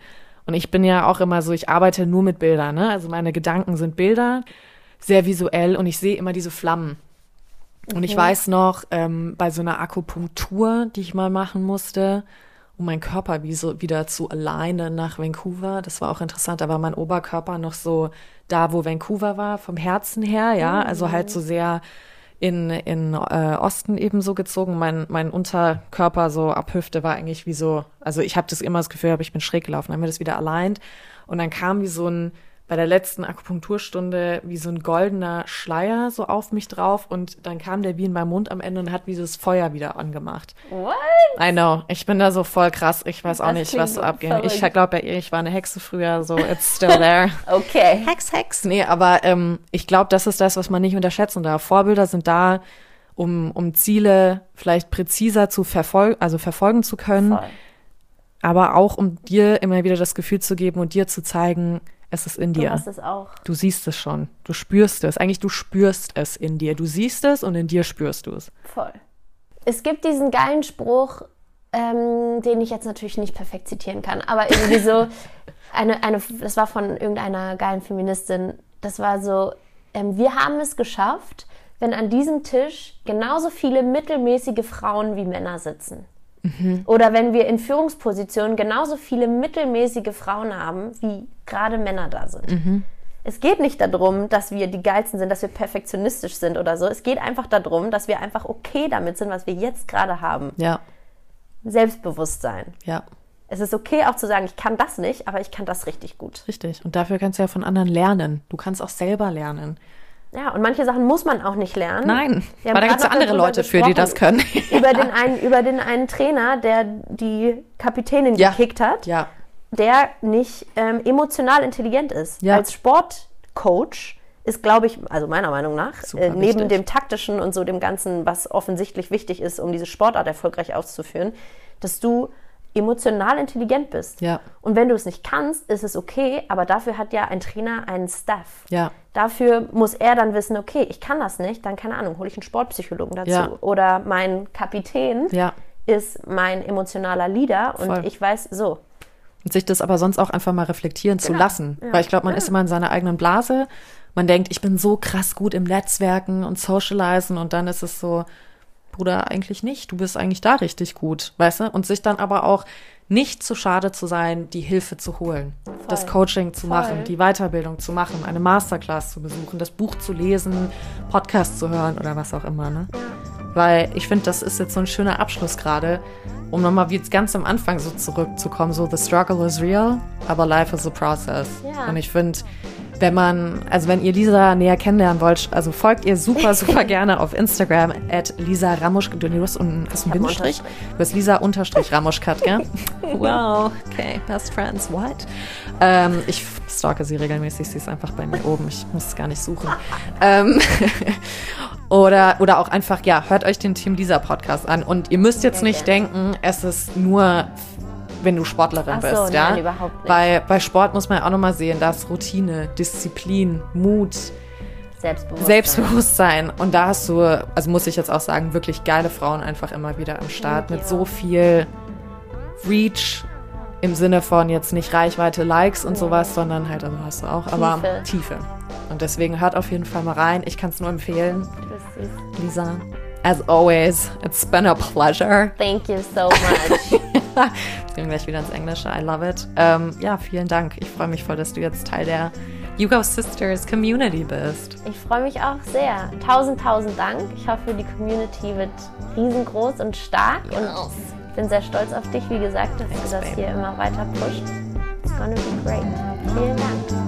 Und ich bin ja auch immer so, ich arbeite nur mit Bildern, ne? Also meine Gedanken sind Bilder, sehr visuell und ich sehe immer diese Flammen. Und ich weiß noch, ähm, bei so einer Akupunktur, die ich mal machen musste, um meinen Körper wie so wieder zu alignen nach Vancouver. Das war auch interessant. Da war mein Oberkörper noch so da, wo Vancouver war, vom Herzen her, ja. Also halt so sehr in, in äh, Osten eben so gezogen. Mein, mein Unterkörper so ab Hüfte war eigentlich wie so, also ich habe das immer das Gefühl, aber ich bin schräg gelaufen, dann haben wir das wieder aligned. Und dann kam wie so ein, bei der letzten Akupunkturstunde, wie so ein goldener Schleier so auf mich drauf und dann kam der wie in meinem Mund am Ende und hat wie das Feuer wieder angemacht. What? I know, ich bin da so voll krass, ich weiß auch Das nicht, klingt was so abgeht. Ich glaube ja, ich war eine Hexe früher, so it's still there. Okay. Hex, Hex. Nee, aber ähm, ich glaube, das ist das, was man nicht unterschätzen darf. Vorbilder sind da, um, um Ziele vielleicht präziser zu verfolgen, also verfolgen zu können, Voll. aber auch um dir immer wieder das Gefühl zu geben und dir zu zeigen, es ist in Du dir. hast es auch. Du siehst es schon. Du spürst es. Eigentlich, du spürst es in dir. Du siehst es und in dir spürst du es. Voll. Es gibt diesen geilen Spruch, ähm, den ich jetzt natürlich nicht perfekt zitieren kann, aber irgendwie so, eine, eine, das war von irgendeiner geilen Feministin, das war so, ähm, wir haben es geschafft, wenn an diesem Tisch genauso viele mittelmäßige Frauen wie Männer sitzen. Oder wenn wir in Führungspositionen genauso viele mittelmäßige Frauen haben, wie gerade Männer da sind. Es geht nicht darum, dass wir die Geilsten sind, dass wir perfektionistisch sind oder so. Es geht einfach darum, dass wir einfach okay damit sind, was wir jetzt gerade haben. Ja, Selbstbewusstsein. ja, Es ist okay auch zu sagen, ich kann das nicht, aber ich kann das richtig gut. richtig. Und dafür kannst du ja von anderen lernen. Du kannst auch selber lernen. Ja, und manche Sachen muss man auch nicht lernen. Nein, weil da ja noch andere Leute für, die das können. über, den einen, über den einen Trainer, der die Kapitänin Ja. gekickt hat, Ja, der nicht ähm, emotional intelligent ist. Ja. Als Sportcoach ist, glaube ich, also meiner Meinung nach, äh, neben wichtig. dem taktischen und so dem Ganzen, was offensichtlich wichtig ist, um diese Sportart erfolgreich auszuführen, dass du emotional intelligent bist. Ja. Und wenn du es nicht kannst, ist es okay, aber dafür hat ja ein Trainer einen Staff. Ja. Dafür muss er dann wissen, okay, ich kann das nicht, dann keine Ahnung, hole ich einen Sportpsychologen dazu. Ja. Oder mein Kapitän ist mein emotionaler Leader und Voll. ich weiß, so, Und sich das aber sonst auch einfach mal reflektieren zu Genau. lassen. Ja. Weil ich glaube, man ist immer in seiner eigenen Blase. Man denkt, ich bin so krass gut im Netzwerken und Socializen und dann ist es so, Bruder, eigentlich nicht. Du bist eigentlich da richtig gut, weißt du? Und sich dann aber auch nicht zu schade zu sein, die Hilfe zu holen, das Coaching zu Voll. machen, die Weiterbildung zu machen, eine Masterclass zu besuchen, das Buch zu lesen, Podcast zu hören oder was auch immer, ne? Weil ich finde, das ist jetzt so ein schöner Abschluss gerade, um nochmal wie jetzt ganz am Anfang so zurückzukommen, so the struggle is real, aber life is a process. Ja. Und ich finde, wenn man, also wenn ihr Lisa näher kennenlernen wollt, also folgt ihr super, super gerne auf Instagram at Lisa Ramuschkat. Du hast einen, hast einen Bindestrich? Du hast Lisa unterstrich Ramuschkat, gell? wow, okay, best friends, what? Ähm, ich stalke sie regelmäßig, sie ist einfach bei mir oben, ich muss es gar nicht suchen. ähm, oder, oder auch einfach, ja, hört euch den Team Lisa Podcast an und ihr müsst jetzt nicht denken, es ist nur wenn du Sportlerin Ach so, bist, ja. nein, überhaupt nicht. Bei, bei Sport muss man ja auch nochmal sehen, da ist Routine, Disziplin, Mut, Selbstbewusstsein. Selbstbewusstsein. Und da hast du, also muss ich jetzt auch sagen, wirklich geile Frauen einfach immer wieder am Start mit so viel Reach im Sinne von jetzt nicht Reichweite, Likes und sowas, sondern halt, also hast du auch, aber Tiefe. Und deswegen hört auf jeden Fall mal rein. Ich kann es nur empfehlen. Lisa, as always, it's been a pleasure. Thank you so much. Jetzt gehen wir gleich wieder ins Englische. I love it. Ähm, ja, vielen Dank. Ich freue mich voll, dass du jetzt Teil der Yugo Sisters Community bist. Ich freue mich auch sehr. Tausend, tausend Dank. Ich hoffe, die Community wird riesengroß und stark. Und ich bin sehr stolz auf dich, wie gesagt, dass Thanks, du das babe. hier immer weiter pusht. It's gonna be great. Vielen Dank.